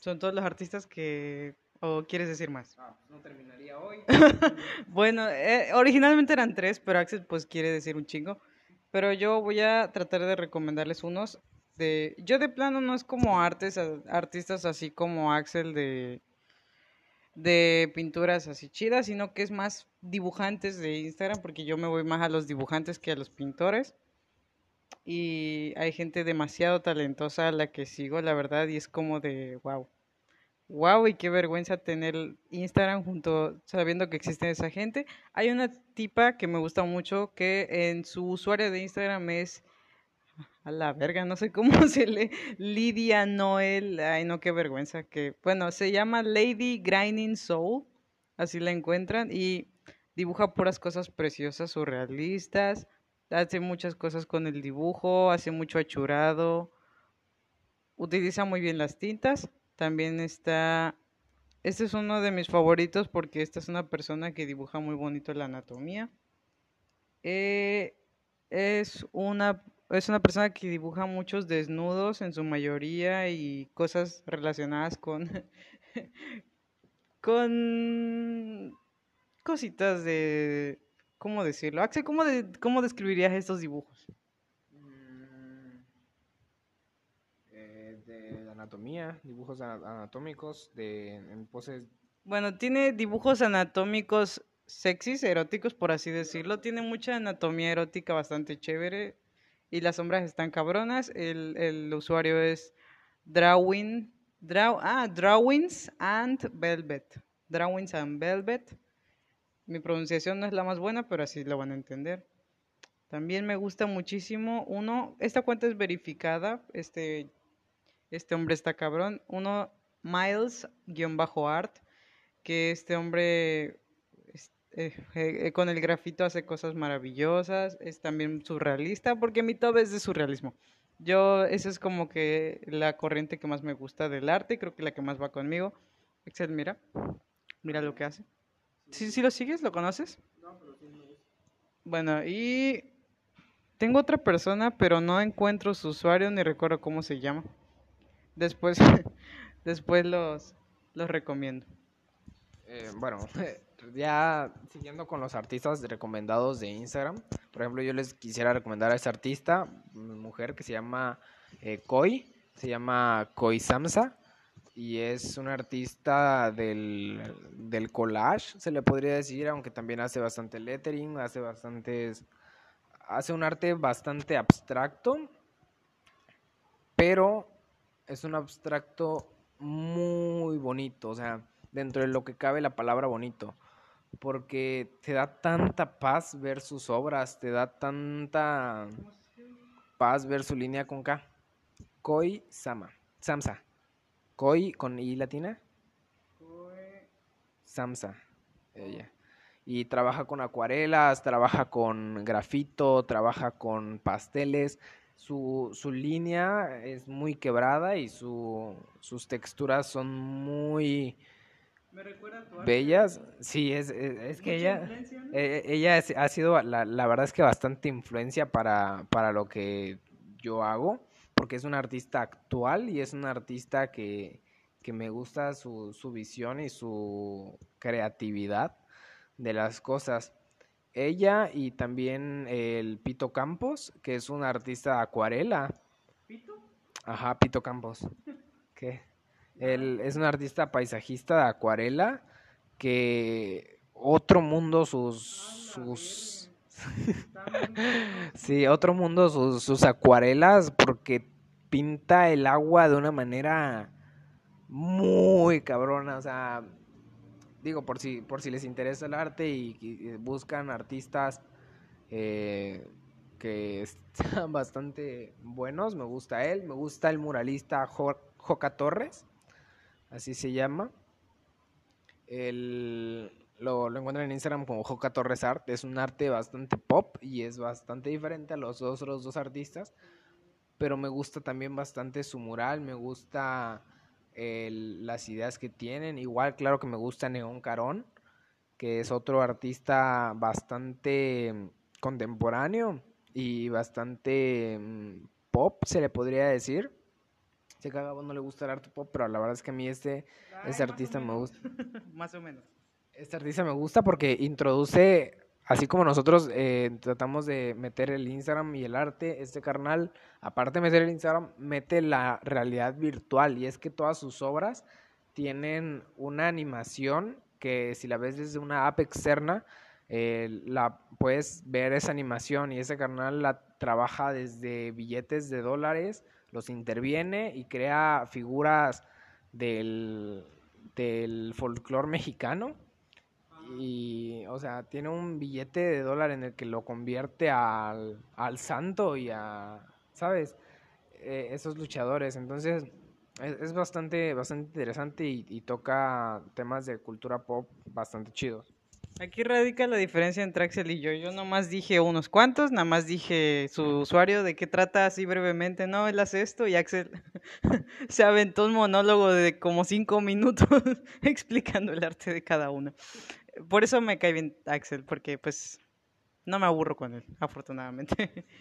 Speaker 1: Son todos los artistas que... ¿O quieres decir más?
Speaker 2: ah, no terminaría hoy.
Speaker 1: Bueno, eh, originalmente eran tres, pero Axel pues quiere decir un chingo. Pero yo voy a tratar de recomendarles unos. De, yo de plano no es como artes, artistas así como Axel de, de pinturas así chidas, sino que es más dibujantes de Instagram, porque yo me voy más a los dibujantes que a los pintores. Y hay gente demasiado talentosa a la que sigo, la verdad, y es como de wow. Wow, y qué vergüenza tener Instagram junto sabiendo que existe esa gente. Hay una tipa que me gusta mucho que en su usuario de Instagram es a la verga, no sé cómo se lee, Lidia Noel, ay no, qué vergüenza, que bueno, se llama Lady Grinding Soul, así la encuentran y dibuja puras cosas preciosas, surrealistas, hace muchas cosas con el dibujo, hace mucho achurado, utiliza muy bien las tintas. También está, este es uno de mis favoritos porque esta es una persona que dibuja muy bonito la anatomía. Eh, es una, es una persona que dibuja muchos desnudos en su mayoría y cosas relacionadas con, con cositas de, ¿cómo decirlo? Axel, ¿cómo, de- cómo describirías estos dibujos?
Speaker 2: Mm, eh, de anatomía, dibujos ana- anatómicos, de en poses
Speaker 1: Bueno, tiene dibujos anatómicos sexys, eróticos, por así decirlo. Tiene mucha anatomía erótica bastante chévere. Y las sombras están cabronas. El, el usuario es Drawing. Draw, ah, Drawings and Velvet. Drawings and Velvet. Mi pronunciación no es la más buena, pero así lo van a entender. También me gusta muchísimo uno. Esta cuenta es verificada. Este, este hombre está cabrón. Uno, Miles-Art que este hombre es- eh, eh, con el grafito hace cosas maravillosas, es también surrealista, porque mi top es de surrealismo. Yo, esa es como que la corriente que más me gusta del arte, creo que la que más va conmigo. Excel, mira, mira lo que hace. ¿Sí, sí lo sigues? ¿Lo conoces? Bueno, y tengo otra persona, pero no encuentro su usuario ni recuerdo cómo se llama. Después, después los, los recomiendo.
Speaker 2: Eh, bueno, ya siguiendo con los artistas recomendados de Instagram, por ejemplo, yo les quisiera recomendar a esa artista, mm, mujer que se llama eh, Koi, se llama Koi Samsa, y es una artista del, del collage, se le podría decir, aunque también hace bastante lettering, hace bastantes, hace un arte bastante abstracto, pero es un abstracto muy bonito, o sea, dentro de lo que cabe la palabra bonito, porque te da tanta paz ver sus obras, te da tanta paz ver su línea con K. Koi Sama, Samsa. Koi con I latina. Samsa, ella. Y trabaja con acuarelas, trabaja con grafito, trabaja con pasteles. Su, su línea es muy quebrada y su, sus texturas son muy
Speaker 1: Me recuerda a tu
Speaker 2: bellas. Sí, es, es, es que ella, eh, ella es- ha sido, la, la verdad es que bastante influencia para, para lo que yo hago. Porque es un artista actual y es un artista que, que me gusta su, su visión y su creatividad de las cosas. Ella y también el Pito Campos, que es un artista de acuarela. ¿Pito? Ajá, Pito Campos. ¿Qué? Él es un artista paisajista de acuarela que otro mundo sus sus sí, otro mundo sus, sus acuarelas porque pinta el agua de una manera muy cabrona, o sea, digo, por si, por si les interesa el arte y, y buscan artistas eh, que están bastante buenos, me gusta él, me gusta el muralista Jo- Joca Torres, así se llama. El, lo, lo encuentran en Instagram como Joca Torres Art, es un arte bastante pop y es bastante diferente a los otros dos artistas, pero me gusta también bastante su mural, me gusta el- las ideas que tienen. Igual, claro que me gusta Neón Carón, que es otro artista bastante contemporáneo y bastante mm, pop, se le podría decir. Sé que a no le gusta el arte pop, pero la verdad es que a mí este, este artista me gusta.
Speaker 1: Más o menos.
Speaker 2: Este artista me gusta porque introduce, así como nosotros eh, tratamos de meter el Instagram y el arte, este carnal, aparte de meter el Instagram, mete la realidad virtual. Y es que todas sus obras tienen una animación que si la ves desde una app externa, eh, la puedes ver esa animación y ese carnal la trabaja desde billetes de dólares, los interviene y crea figuras del, del folclore mexicano y, o sea, tiene un billete de dólar en el que lo convierte al, al santo y a, ¿sabes? Eh, esos luchadores. Entonces, es, es bastante, bastante interesante y, y toca temas de cultura pop bastante chidos.
Speaker 1: Aquí radica la diferencia entre Axel y yo. Yo nomás dije unos cuantos, nada más dije su usuario, de qué trata así brevemente. No, él hace esto y Axel se aventó un monólogo de como cinco minutos explicando el arte de cada uno. Por eso me cae bien Axel, porque pues no me aburro con él, afortunadamente.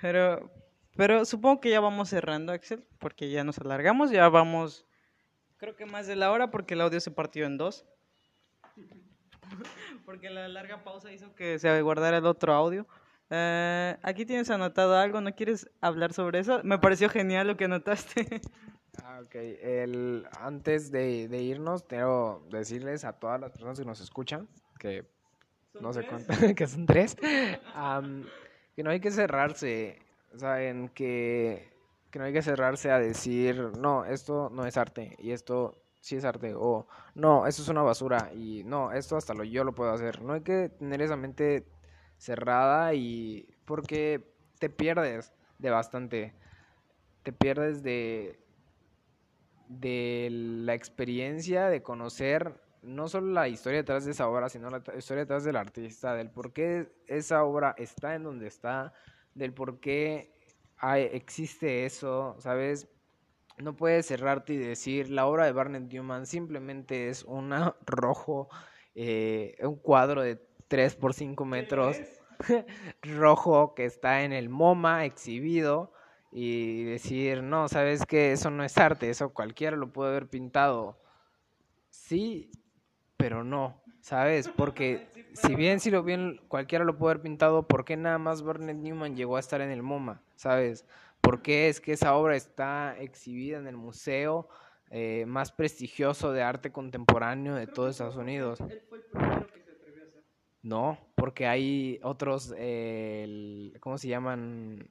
Speaker 1: Pero, pero supongo que ya vamos cerrando, Axel, porque ya nos alargamos, ya vamos, creo que más de la hora, porque el audio se partió en dos. Porque la larga pausa hizo que se guardara el otro audio. Eh, aquí tienes anotado algo, ¿no quieres hablar sobre eso? Me pareció genial lo que anotaste.
Speaker 2: Ah, ok. El, antes de, de irnos, quiero decirles a todas las personas que nos escuchan, que no sé cuánto, que son tres, am, que no hay que cerrarse, saben que, que no hay que cerrarse a decir, no, esto no es arte y esto sí es arte, o no, esto es una basura y no, esto hasta lo yo lo puedo hacer. No hay que tener esa mente cerrada y porque te pierdes de bastante, te pierdes de de la experiencia de conocer no solo la historia detrás de esa obra, sino la historia detrás del artista, del por qué esa obra está en donde está, del por qué hay- existe eso, ¿sabes? No puedes cerrarte y decir, la obra de Barnett Newman simplemente es un rojo, eh, un cuadro de 3 por 5 metros rojo que está en el MoMA exhibido y decir, no, sabes que eso no es arte, eso cualquiera lo puede haber pintado. Sí, pero no, ¿sabes? Porque si bien si lo bien cualquiera lo puede haber pintado, ¿por qué nada más Barnett Newman llegó a estar en el MoMA? ¿Sabes? ¿Por qué es que esa obra está exhibida en el museo eh, más prestigioso de arte contemporáneo de todo Estados Unidos? No, porque hay otros, eh, el- ¿cómo se llaman?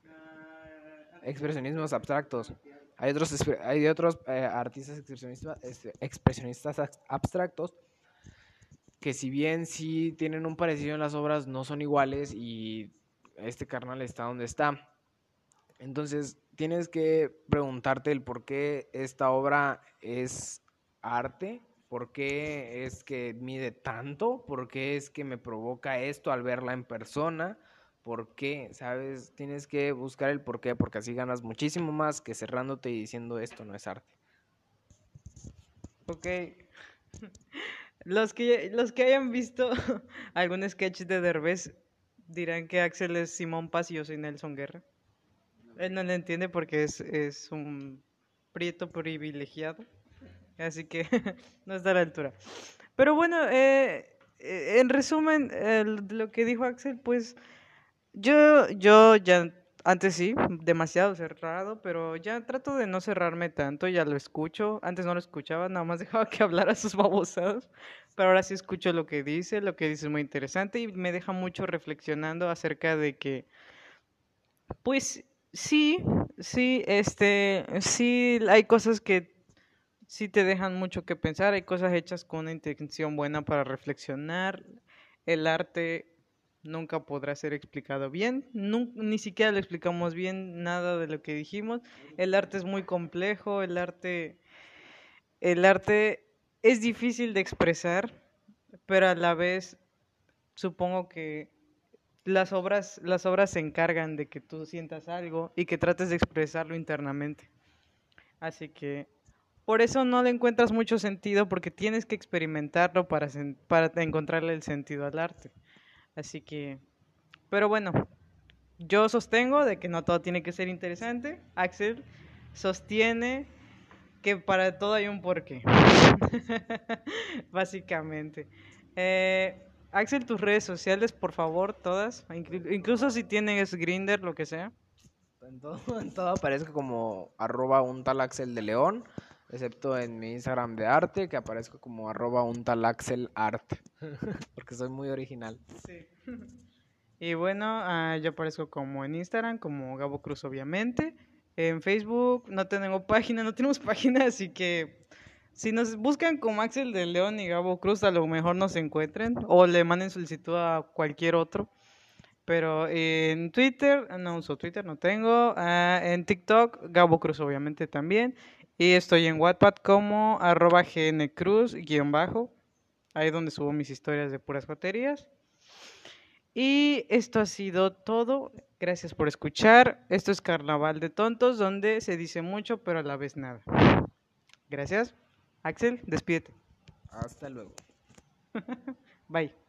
Speaker 2: Expresionismos abstractos. Hay otros, eh, artistas expresionistas, este, abstractos que si bien sí tienen un parecido en las obras, no son iguales y este carnal está donde está. Entonces tienes que preguntarte el por qué esta obra es arte, por qué es que mide tanto, por qué es que me provoca esto al verla en persona, por qué, ¿sabes? Tienes que buscar el por qué, porque así ganas muchísimo más que cerrándote y diciendo esto no es arte.
Speaker 1: Ok. Los que, los que hayan visto algún sketch de Derbez dirán que Axel es Simón Paz y yo soy Nelson Guerra. Él no le entiende porque es, es un prieto privilegiado. Así que no está a la altura. Pero bueno, eh, eh, en resumen, lo que dijo Axel, pues yo, yo ya antes sí, demasiado cerrado, pero ya trato de no cerrarme tanto, ya lo escucho. Antes no lo escuchaba, nada más dejaba que hablara sus babosadas, pero ahora sí escucho lo que dice, lo que dice es muy interesante y me deja mucho reflexionando acerca de que, pues sí, sí, este, sí hay cosas que sí te dejan mucho que pensar, hay cosas hechas con una intención buena para reflexionar. El arte nunca podrá ser explicado bien, ni siquiera lo explicamos bien nada de lo que dijimos. El arte es muy complejo, el arte el arte es difícil de expresar, pero a la vez supongo que las obras las obras se encargan de que tú sientas algo y que trates de expresarlo internamente. Así que por eso no le encuentras mucho sentido porque tienes que experimentarlo para, para encontrarle el sentido al arte. Así que, pero bueno, yo sostengo de que no todo tiene que ser interesante. Axel sostiene que para todo hay un porqué. Básicamente. Eh, Axel, tus redes sociales, por favor, todas. inclu- Incluso si tienes Grinder, lo que sea.
Speaker 3: En todo, en todo aparezco como arroba un tal Axel de León, excepto en mi Instagram de arte, que aparezco como arroba un porque soy muy original.
Speaker 1: Sí. Y bueno, ah, yo aparezco como en Instagram, como Gabo Cruz, obviamente. En Facebook no tenemos página, no tenemos página, así que si nos buscan como Axel de León y Gabo Cruz, a lo mejor nos encuentren o le manden solicitud a cualquier otro. Pero en Twitter, no uso Twitter, no tengo. ah, en TikTok, Gabo Cruz, obviamente también. Y estoy en Wattpad como arroba gncruz guion bajo. Ahí es donde subo mis historias de puras joterías. Y esto ha sido todo. Gracias por escuchar. Esto es Carnaval de Tontos, donde se dice mucho, pero a la vez nada. Gracias. Axel, despídete.
Speaker 3: Hasta luego.
Speaker 1: Bye.